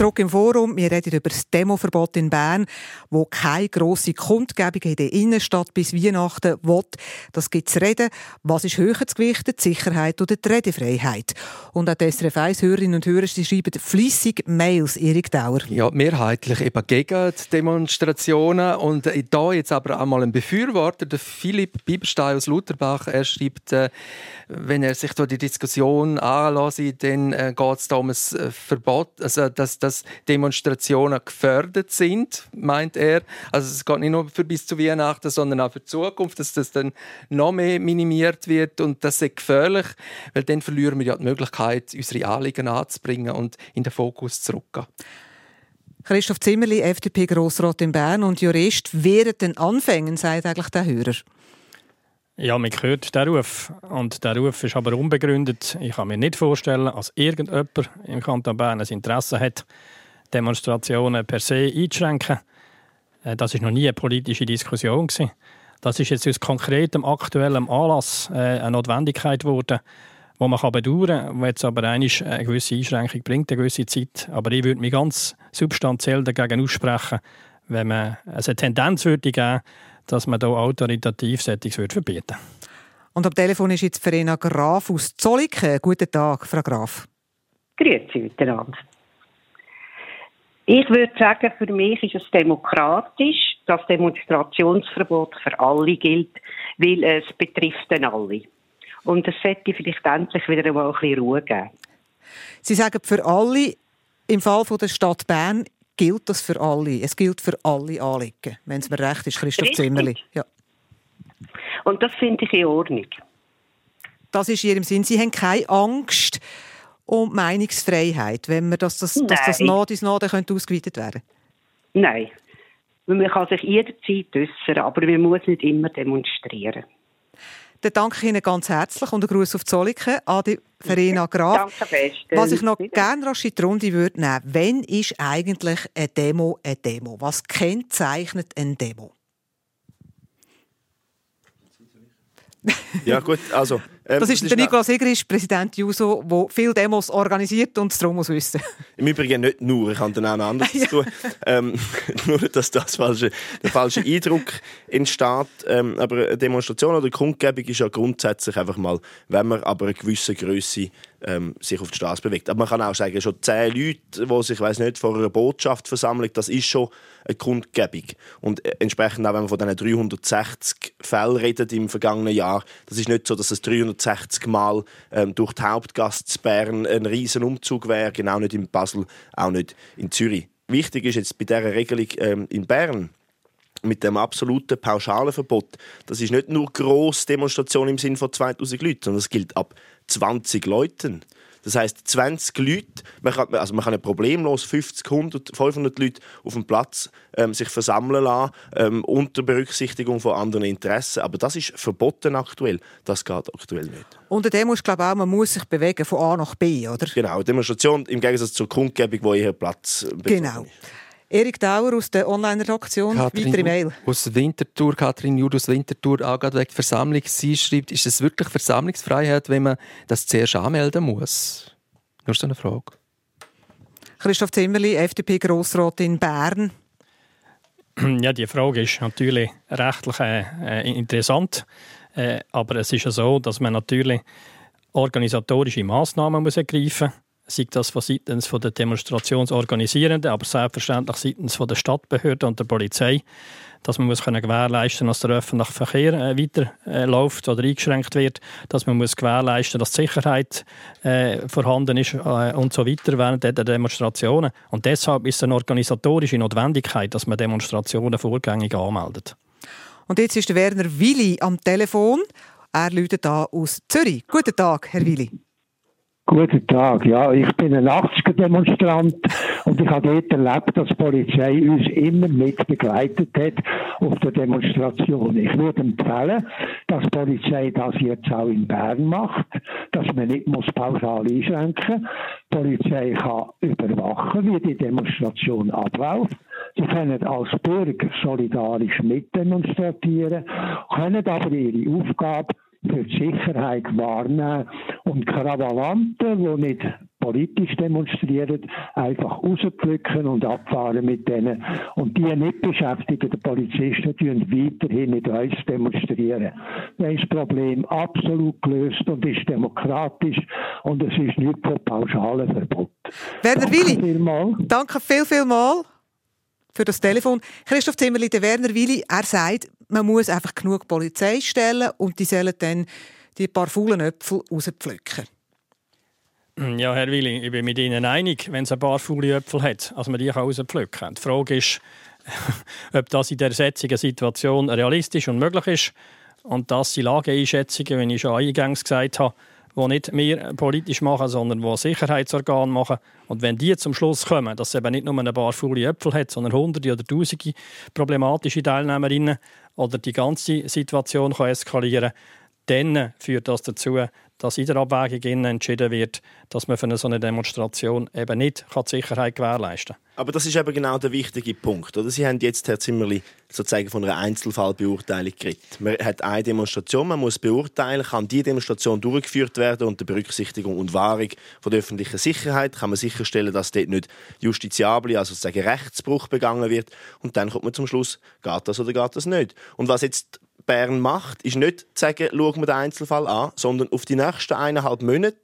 Zurück im Forum. Wir reden über das Demoverbot in Bern, wo keine grosse Kundgebung in der Innenstadt bis Weihnachten will. Das gibt zu reden. Was ist höher zu gewichten, die Sicherheit oder die Redefreiheit? Und auch die SRF 1 Hörerinnen und Hörer schreiben flüssig Mails, Erik Dauer. Ja, mehrheitlich eben gegen die Demonstrationen. Und äh, da jetzt aber einmal ein Befürworter, der Philipp Bieberstein aus Lutherbach, er schreibt, äh, wenn er sich da die Diskussion anlässt, dann äh, geht es da um ein Verbot, also dass, dass Demonstrationen gefördert sind, meint er. Also es geht nicht nur für bis zu Weihnachten, sondern auch für die Zukunft, dass das dann noch mehr minimiert wird und das ist gefährlich, weil dann verlieren wir ja die Möglichkeit, unsere Anliegen anzubringen und in den Fokus zu rücken. Christoph Zimmerli, FDP-Grossrat in Bern und Jurist, während den Anfängen, sagt eigentlich der Hörer. Ja, man hört den Ruf. Und der Ruf ist aber unbegründet. Ich kann mir nicht vorstellen, dass irgendjemand im Kanton Bern ein Interesse hat, Demonstrationen per se einzuschränken. Äh, Das ist noch nie eine politische Diskussion. Das ist jetzt aus konkretem aktuellem Anlass äh, eine Notwendigkeit geworden, wo man bedauern kann, wo jetzt aber eine gewisse Einschränkung bringt, eine gewisse Zeit. Aber ich würde mich ganz substanziell dagegen aussprechen, wenn man also eine Tendenz würde geben, dass man hier autoritativ Settings würde verbieten Und am Telefon ist jetzt Verena Graf aus Zolliken. Guten Tag, Frau Graf. Grüezi miteinander. Ich würde sagen, für mich ist es demokratisch, dass Demonstrationsverbot für alle gilt, weil es betrifft dann alle. Und es sollte vielleicht endlich wieder einmal ein bisschen Ruhe geben. Sie sagen für alle, im Fall von der Stadt Bern gilt das für alle. Es gilt für alle Anliegen, wenn es mir recht ist, Christoph Richtig. Zimmerli. Ja. Und das finde ich in Ordnung. Das ist in Ihrem Sinn. Sie haben keine Angst um Meinungsfreiheit, wenn man das, das, dass das nach dann könnte ausgeweitet werden Nein. Man kann sich jederzeit äußern, aber man muss nicht immer demonstrieren. Dann danke ich Ihnen ganz herzlich und einen Gruß auf Zolliken an die Verena Graf. Danke bestens. Was ich noch gerne rasch in die Runde würde nehmen, wenn ist eigentlich eine Demo eine Demo? Was kennzeichnet eine Demo? Ja, gut, also. Ähm, Das ist der Nikolaus Egerist, Präsident Juso, der viele Demos organisiert und es darum muss wissen. Im Übrigen nicht nur, ich habe dann auch noch anderes (laughs) zu tun. Ähm, (laughs) nur, dass das falsche, der falsche Eindruck entsteht. Ähm, aber eine Demonstration oder Kundgebung ist ja grundsätzlich einfach mal, wenn man aber eine gewisse Größe ähm, sich auf die Straße bewegt. Aber man kann auch sagen, schon zehn Leute, die sich, weiß nicht, vor einer Botschaft versammeln, das ist schon eine Kundgebung. Und äh, entsprechend auch, wenn man von diesen 360 Fällen redet im vergangenen Jahr, das ist nicht so, dass es 360 Mal ähm, durch die Hauptgasse Bern ein riesen Umzug wäre, genau nicht in Basel, auch nicht in Zürich. Wichtig ist jetzt bei dieser Regelung ähm, in Bern, mit dem absoluten pauschalen Verbot, das ist nicht nur grosse Demonstration im Sinne von 2000 Leuten, sondern es gilt ab 20 Leuten. Das heißt 20 Leute, man kann, also man kann ja problemlos 50, 100, 500 Leute auf dem Platz ähm, sich versammeln lassen, ähm, unter Berücksichtigung von anderen Interessen. Aber das ist verboten aktuell. Das geht aktuell nicht. Und Demo ist, glaube auch, man muss sich bewegen von A nach B, oder? Genau, Demonstration im Gegensatz zur Kundgebung, wo eher Platz Genau. Erik Dauer aus der Online-Redaktion, weitere Mail. aus Winterthur, Katrin Judd aus Winterthur, auch gerade wegen Versammlung. Sie schreibt, ist es wirklich Versammlungsfreiheit, wenn man das zuerst anmelden muss? Nur so eine Frage. Christoph Zimmerli, FDP-Grossrat in Bern. (clears throat) Ja, die Frage ist natürlich rechtlich äh, äh, interessant, äh, aber es ist ja so, dass man natürlich organisatorische Maßnahmen muss ergreifen muss. Sei das von seitens der Demonstrationsorganisierenden, aber selbstverständlich seitens der Stadtbehörde und der Polizei, dass man muss gewährleisten dass der öffentliche Verkehr äh, weiter äh, oder eingeschränkt wird, dass man muss gewährleisten dass die Sicherheit äh, vorhanden ist äh, und so weiter während der Demonstrationen. Und deshalb ist es eine organisatorische Notwendigkeit, dass man Demonstrationen vorgängig anmeldet. Und jetzt ist Werner Willi am Telefon. Er läutet da aus Zürich. Guten Tag, Herr Willi. Guten Tag, ja, ich bin ein 80er-Demonstrant und ich habe dort erlebt, dass die Polizei uns immer mit begleitet hat auf der Demonstration. Ich würde empfehlen, dass die Polizei das jetzt auch in Bern macht, dass man nicht muss pauschal einschränken Die Polizei kann überwachen, wie die Demonstration abläuft. Sie können als Bürger solidarisch mitdemonstrieren, können aber ihre Aufgabe für die Sicherheit wahrnehmen und Krawallanten, die nicht politisch demonstrieren, einfach rauspflücken und abfahren mit denen. Und die nicht beschäftigten Polizisten tun weiterhin mit uns demonstrieren. Dann ist das Problem absolut gelöst und ist demokratisch und es ist nicht von pauschalen Verbot. Werner Danke Willi, vielmals. danke viel, viel mal für das Telefon. Christoph Zimmerli, der Werner Willi, er sagt, man muss einfach genug Polizei stellen und die sollen dann die paar faulen Äpfel rauspflücken. Ja, Herr Willi, ich bin mit Ihnen einig, wenn es ein paar faule Äpfel hat, also man die rauspflücken kann. Die Frage ist, (laughs) ob das in der jetzigen Situation realistisch und möglich ist. Und das sind Lageeinschätzungen, wie ich schon eingangs gesagt habe, die nicht wir politisch machen, sondern die Sicherheitsorgane machen. Und wenn die zum Schluss kommen, dass es eben nicht nur ein paar faule Äpfel hat, sondern hunderte oder tausende problematische Teilnehmerinnen oder die ganze Situation kann eskalieren dann führt das dazu, dass in der Abwägung entschieden wird, dass man für eine so eine Demonstration eben nicht die Sicherheit gewährleisten kann. Aber das ist eben genau der wichtige Punkt. Oder? Sie haben jetzt, Herr Zimmerli, sozusagen von einer Einzelfallbeurteilung geredet. Man hat eine Demonstration, man muss beurteilen, kann die Demonstration durchgeführt werden unter Berücksichtigung und Wahrung von der öffentlichen Sicherheit, kann man sicherstellen, dass dort nicht justiziabel, also sozusagen Rechtsbruch begangen wird. Und dann kommt man zum Schluss, geht das oder geht das nicht. Und was jetzt Bern macht, ist nicht zu sagen, schauen wir den Einzelfall an, sondern auf die nächsten eineinhalb Monate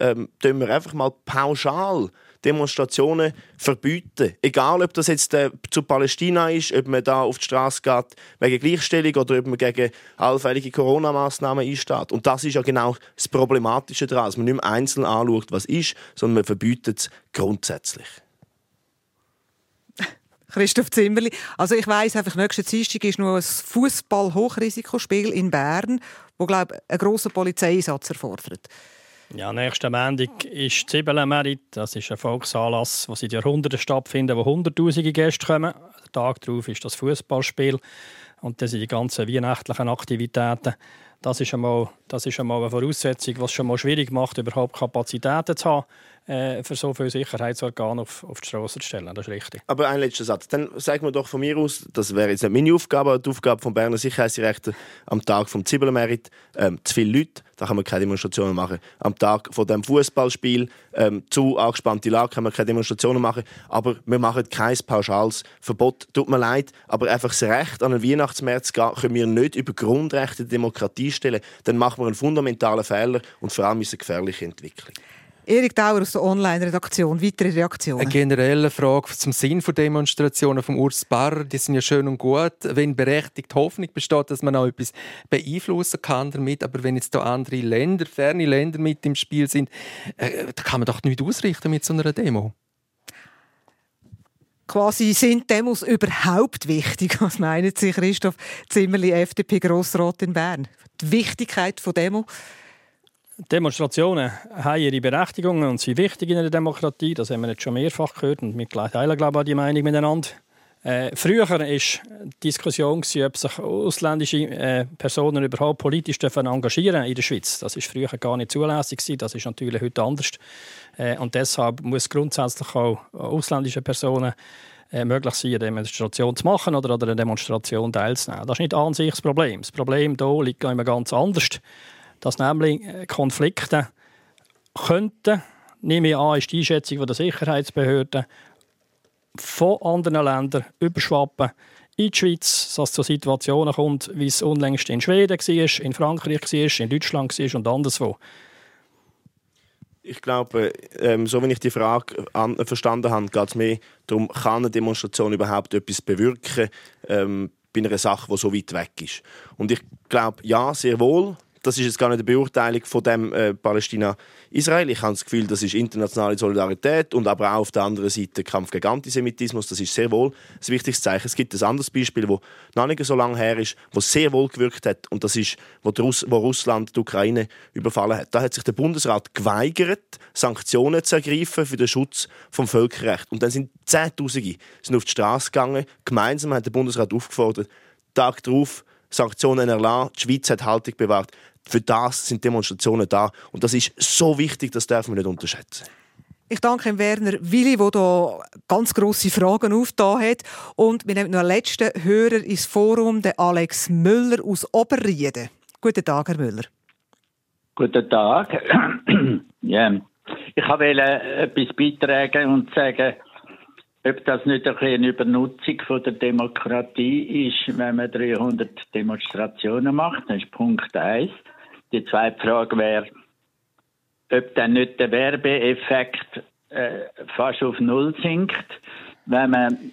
ähm, wir einfach mal pauschal Demonstrationen verbieten. Egal, ob das jetzt äh, zu Palästina ist, ob man da auf die Straße geht wegen Gleichstellung oder ob man gegen allfällige Corona-Massnahmen einsteht. Und das ist ja genau das Problematische daran, dass man nicht mehr einzeln anschaut, was ist, sondern man verbietet es grundsätzlich. Christoph Zimmerli. Also ich weiss einfach, nächsten Dienstag ist noch ein Fußball-Hochrisikospiel in Bern, wo glaube einen grossen Polizeieinsatz erfordert. Ja, nächsten Montag ist Zibelemerit. Das ist ein Volksanlass, der seit Jahrhunderten stattfindet, wo hunderttausende Gäste kommen. Der Tag darauf ist das Fußballspiel und das sind die ganzen weihnachtlichen Aktivitäten. Das ist einmal, das ist einmal eine Voraussetzung, was schon mal schwierig macht, überhaupt Kapazitäten zu haben, äh, für so viele Sicherheitsorgane auf, auf die Straße zu stellen. Das ist richtig. Aber ein letzter Satz. Dann sagen wir doch von mir aus, das wäre jetzt nicht meine Aufgabe, aber die Aufgabe vom Berner Sicherheitsdirektor am Tag vom Zibelmerit, ähm, zu viele Leute, da kann man keine Demonstrationen machen. Am Tag von dem Fußballspiel ähm, zu angespannte Lage kann man keine Demonstrationen machen. Aber wir machen kein pauschales Verbot. Tut mir leid, aber einfach das Recht an einen Weihnachtsmärz gehen, können wir nicht über Grundrechte der Demokratie stellen. Dann machen wir einen fundamentalen Fehler und vor allem ist eine gefährliche Entwicklung. Erik Dauer aus der Online-Redaktion. Weitere Reaktionen? Eine generelle Frage zum Sinn von Demonstrationen vom Urs Barr. Die sind ja schön und gut, wenn berechtigt Hoffnung besteht, dass man auch etwas beeinflussen kann damit. Aber wenn jetzt da andere Länder, ferne Länder mit im Spiel sind, äh, da kann man doch nichts ausrichten mit so einer Demo. Quasi sind Demos überhaupt wichtig? (laughs) Was meinen Sie, Christoph Zimmerli, FDP-Grossrat in Bern? Die Wichtigkeit von Demo? Demonstrationen haben ihre Berechtigungen und sind wichtig in einer Demokratie. Das haben wir jetzt schon mehrfach gehört und wir teilen, glaube ich, die Meinung miteinander. Äh, früher war die Diskussion, ob sich ausländische äh, Personen überhaupt politisch dürfen engagieren in der Schweiz. Das ist früher gar nicht zulässig. Das ist natürlich heute anders. Äh, und deshalb muss grundsätzlich auch ausländische Personen äh, möglich sein, eine Demonstration zu machen oder an einer Demonstration teilzunehmen. Das ist nicht an sich das Problem. Das Problem hier liegt immer ganz anders dass nämlich äh, Konflikte könnten, nehme ich an, ist die Einschätzung der Sicherheitsbehörden, von anderen Ländern überschwappen in die Schweiz, dass es zu Situationen kommt, wie es unlängst in Schweden war, in Frankreich war, in Deutschland war und anderswo. Ich glaube, ähm, so wie ich die Frage an, verstanden habe, geht es mehr darum, kann eine Demonstration überhaupt etwas bewirken ähm, bei einer Sache, die so weit weg ist. Und ich glaube, ja, sehr wohl. Das ist jetzt gar nicht eine Beurteilung von dem äh, Palästina-Israel. Ich habe das Gefühl, das ist internationale Solidarität und aber auch auf der anderen Seite Kampf gegen Antisemitismus. Das ist sehr wohl ein wichtiges Zeichen. Es gibt ein anderes Beispiel, das noch nicht so lange her ist, wo sehr wohl gewirkt hat und das ist, wo, Russ wo Russland die Ukraine überfallen hat. Da hat sich der Bundesrat geweigert, Sanktionen zu ergreifen für den Schutz vom Völkerrecht. Und dann sind Zehntausende sind auf die Straße gegangen. Gemeinsam hat der Bundesrat aufgefordert, Tag darauf Sanktionen erlassen. Die Schweiz hat Haltung bewahrt. Für das sind Demonstrationen da. Und das ist so wichtig, das darf man nicht unterschätzen. Ich danke dem Werner Willi, der da ganz grosse Fragen aufgetan hat. Und wir nehmen noch einen letzten Hörer ins Forum, den Alex Müller aus Oberrieden. Guten Tag, Herr Müller. Guten Tag. (clears throat) ja. Ich wollte etwas beitragen und sagen, ob das nicht ein bisschen eine Übernutzung von der Demokratie ist, wenn man 300 Demonstrationen macht. Das ist Punkt 1. Die zweite Frage wäre, ob dann nicht der Werbeeffekt äh, fast auf Null sinkt, wenn man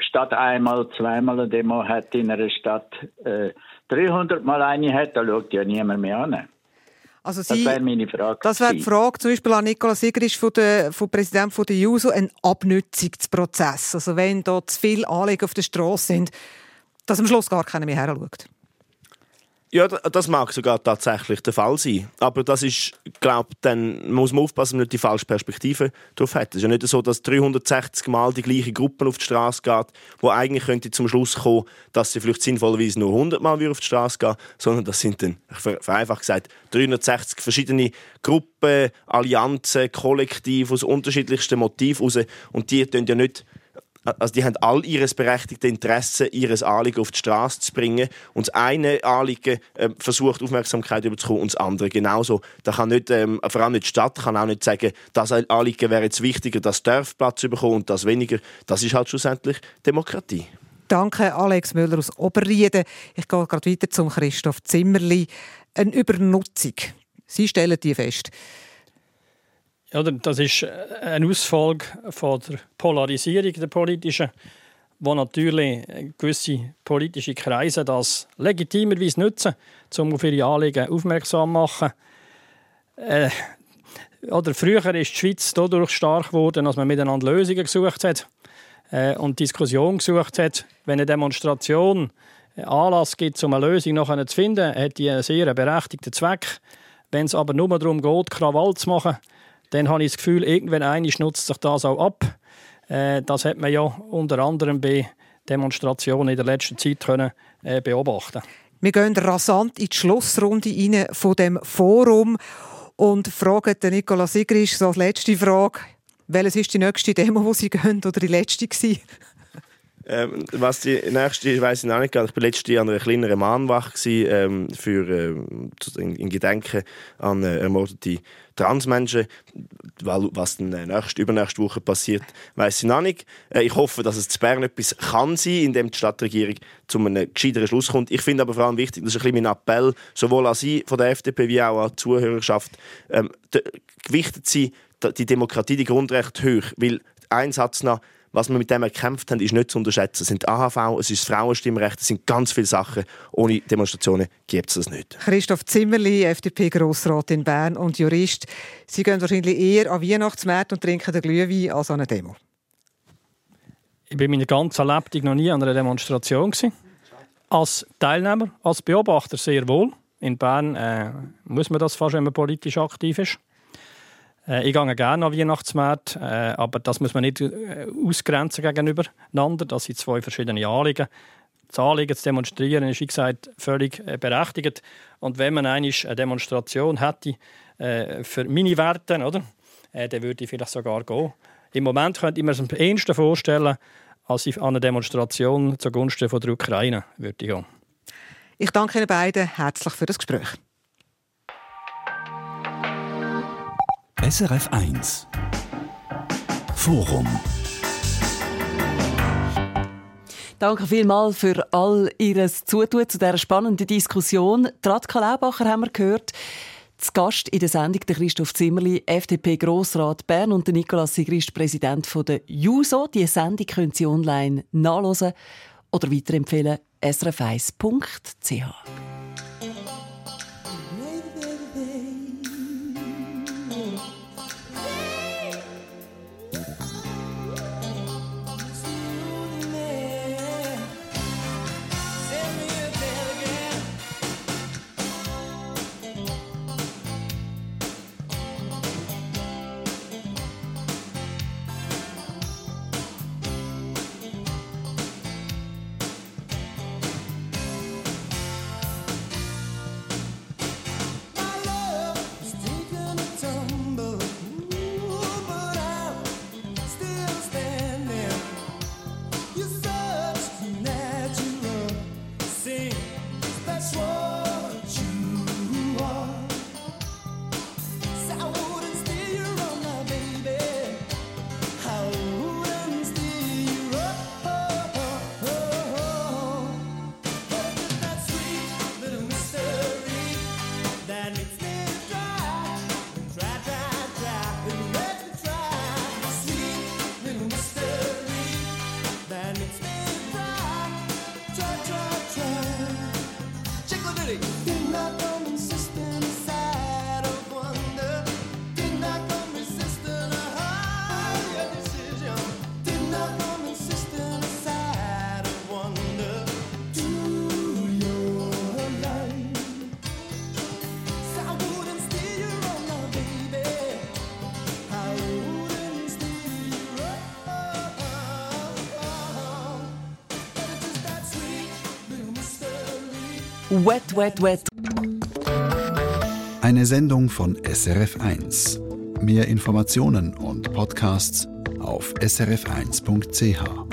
statt einmal, zweimal eine Demo hat in einer Stadt äh, 300 Mal eine hat, da schaut ja niemand mehr an. Also das wäre meine Frage. Das wäre die. Frage zum Beispiel an Nicola Sigrisch, von der, von Präsident von der JUSO, ein Abnützungsprozess. Also wenn da zu viele Anliegen auf der Straße sind, dass am Schluss gar keiner mehr her schaut. Ja, das mag sogar tatsächlich der Fall sein. Aber das ist, glaube dann muss man aufpassen, dass man nicht die falsche Perspektive drauf hat. Es ist ja nicht so, dass 360 Mal die gleiche Gruppe auf die Straße geht, wo eigentlich könnte zum Schluss kommen, dass sie vielleicht sinnvollerweise nur 100 Mal wieder auf die Straße gehen, sondern das sind dann, ver- vereinfacht gesagt, 360 verschiedene Gruppen, Allianzen, Kollektive aus unterschiedlichsten Motiven raus. Und die tun ja nicht also die haben all ihres berechtigte Interesse, ihres Anliegen auf die Straße zu bringen. Und das eine Anliegen äh, versucht, Aufmerksamkeit überzukommen und das andere genauso. Da kann nicht, ähm, vor allem nicht die Stadt kann auch nicht sagen, das Anliegen wäre jetzt wichtiger, das darf Platz bekommen und das weniger. Das ist halt schlussendlich Demokratie. Danke, Alex Müller aus Oberrieden. Ich gehe gerade weiter zum Christoph Zimmerli. Eine Übernutzung. Sie stellen die fest. Ja, das ist eine Ausfolge von der Polarisierung der politischen, wo natürlich gewisse politische Kreise das legitimerweise nutzen, um auf ihre Anliegen aufmerksam zu machen. Äh, oder früher ist die Schweiz dadurch stark geworden, dass man miteinander Lösungen gesucht hat äh, und Diskussion gesucht hat. Wenn eine Demonstration Anlass gibt, um eine Lösung nachher zu finden, hat die einen sehr berechtigten Zweck. Wenn es aber nur darum geht, Krawall zu machen, dann habe ich das Gefühl, irgendwann einig nutzt sich das auch ab. Äh, das hat man ja unter anderem bei Demonstrationen in der letzten Zeit können, äh, beobachten. Wir gehen rasant in die Schlussrunde rein von dem Forum und fragen den Nicola Sigrisch so als letzte Frage, welches ist die nächste Demo, wo Sie gehen, oder die letzte gewesen? Ähm, was die nächste ist, weiss ich noch nicht. Ich war letztes Jahr an einer kleineren Mahnwache ähm, für, ähm, in Gedenken an äh, ermordete Transmenschen. Was dann nächste, übernächste Woche passiert, weiss ich noch nicht. Äh, ich hoffe, dass es zu Bern etwas kann sein, indem die Stadtregierung zu einem gescheiteren Schluss kommt. Ich finde aber vor allem wichtig, das ist ein bisschen mein Appell, sowohl an Sie von der FDP wie auch an die Zuhörerschaft, ähm, gewichtet Sie die Demokratie, die Grundrechte hoch. Weil, ein Satz noch, was wir mit dem erkämpft haben, ist nicht zu unterschätzen. Es sind AHV, es ist das Frauenstimmrecht, es sind ganz viele Sachen. Ohne Demonstrationen gibt es das nicht. Christoph Zimmerli, FDP-Grossrat in Bern und Jurist. Sie gehen wahrscheinlich eher an Weihnachtsmärkte und trinken den Glühwein als an einer Demo. Ich bin meine ganze Lebtung noch nie an einer Demonstration. Gewesen. Als Teilnehmer, als Beobachter sehr wohl. In Bern äh, muss man das fast, wenn man politisch aktiv ist. Äh, ich gehe gerne an Weihnachtsmärkte, äh, aber das muss man nicht äh, ausgrenzen gegeneinander. Das sind zwei verschiedene Anliegen. Das Anliegen zu demonstrieren ist, wie gesagt, völlig berechtigt. Und wenn man eine Demonstration hätte für meine Werte, oder, dann würde ich vielleicht sogar gehen. Im Moment könnte ich mir es am ehesten vorstellen, als ich an eine Demonstration zugunsten von der Ukraine würde gehen. Ich danke Ihnen beiden herzlich für das Gespräch. SRF 1 Forum Danke vielmals für all Ihres Zutun zu dieser spannenden Diskussion. Radka Laubacher haben wir gehört. Zu Gast in der Sendung der Christoph Zimmerli, FDP-Grossrat Bern und der Nikolaus Sigrist, Präsident der JUSO. Die Sendung können Sie online nachlesen oder weiterempfehlen srf1.ch. Wet, wet, wet. Eine Sendung von SRF1. Mehr Informationen und Podcasts auf srf1.ch.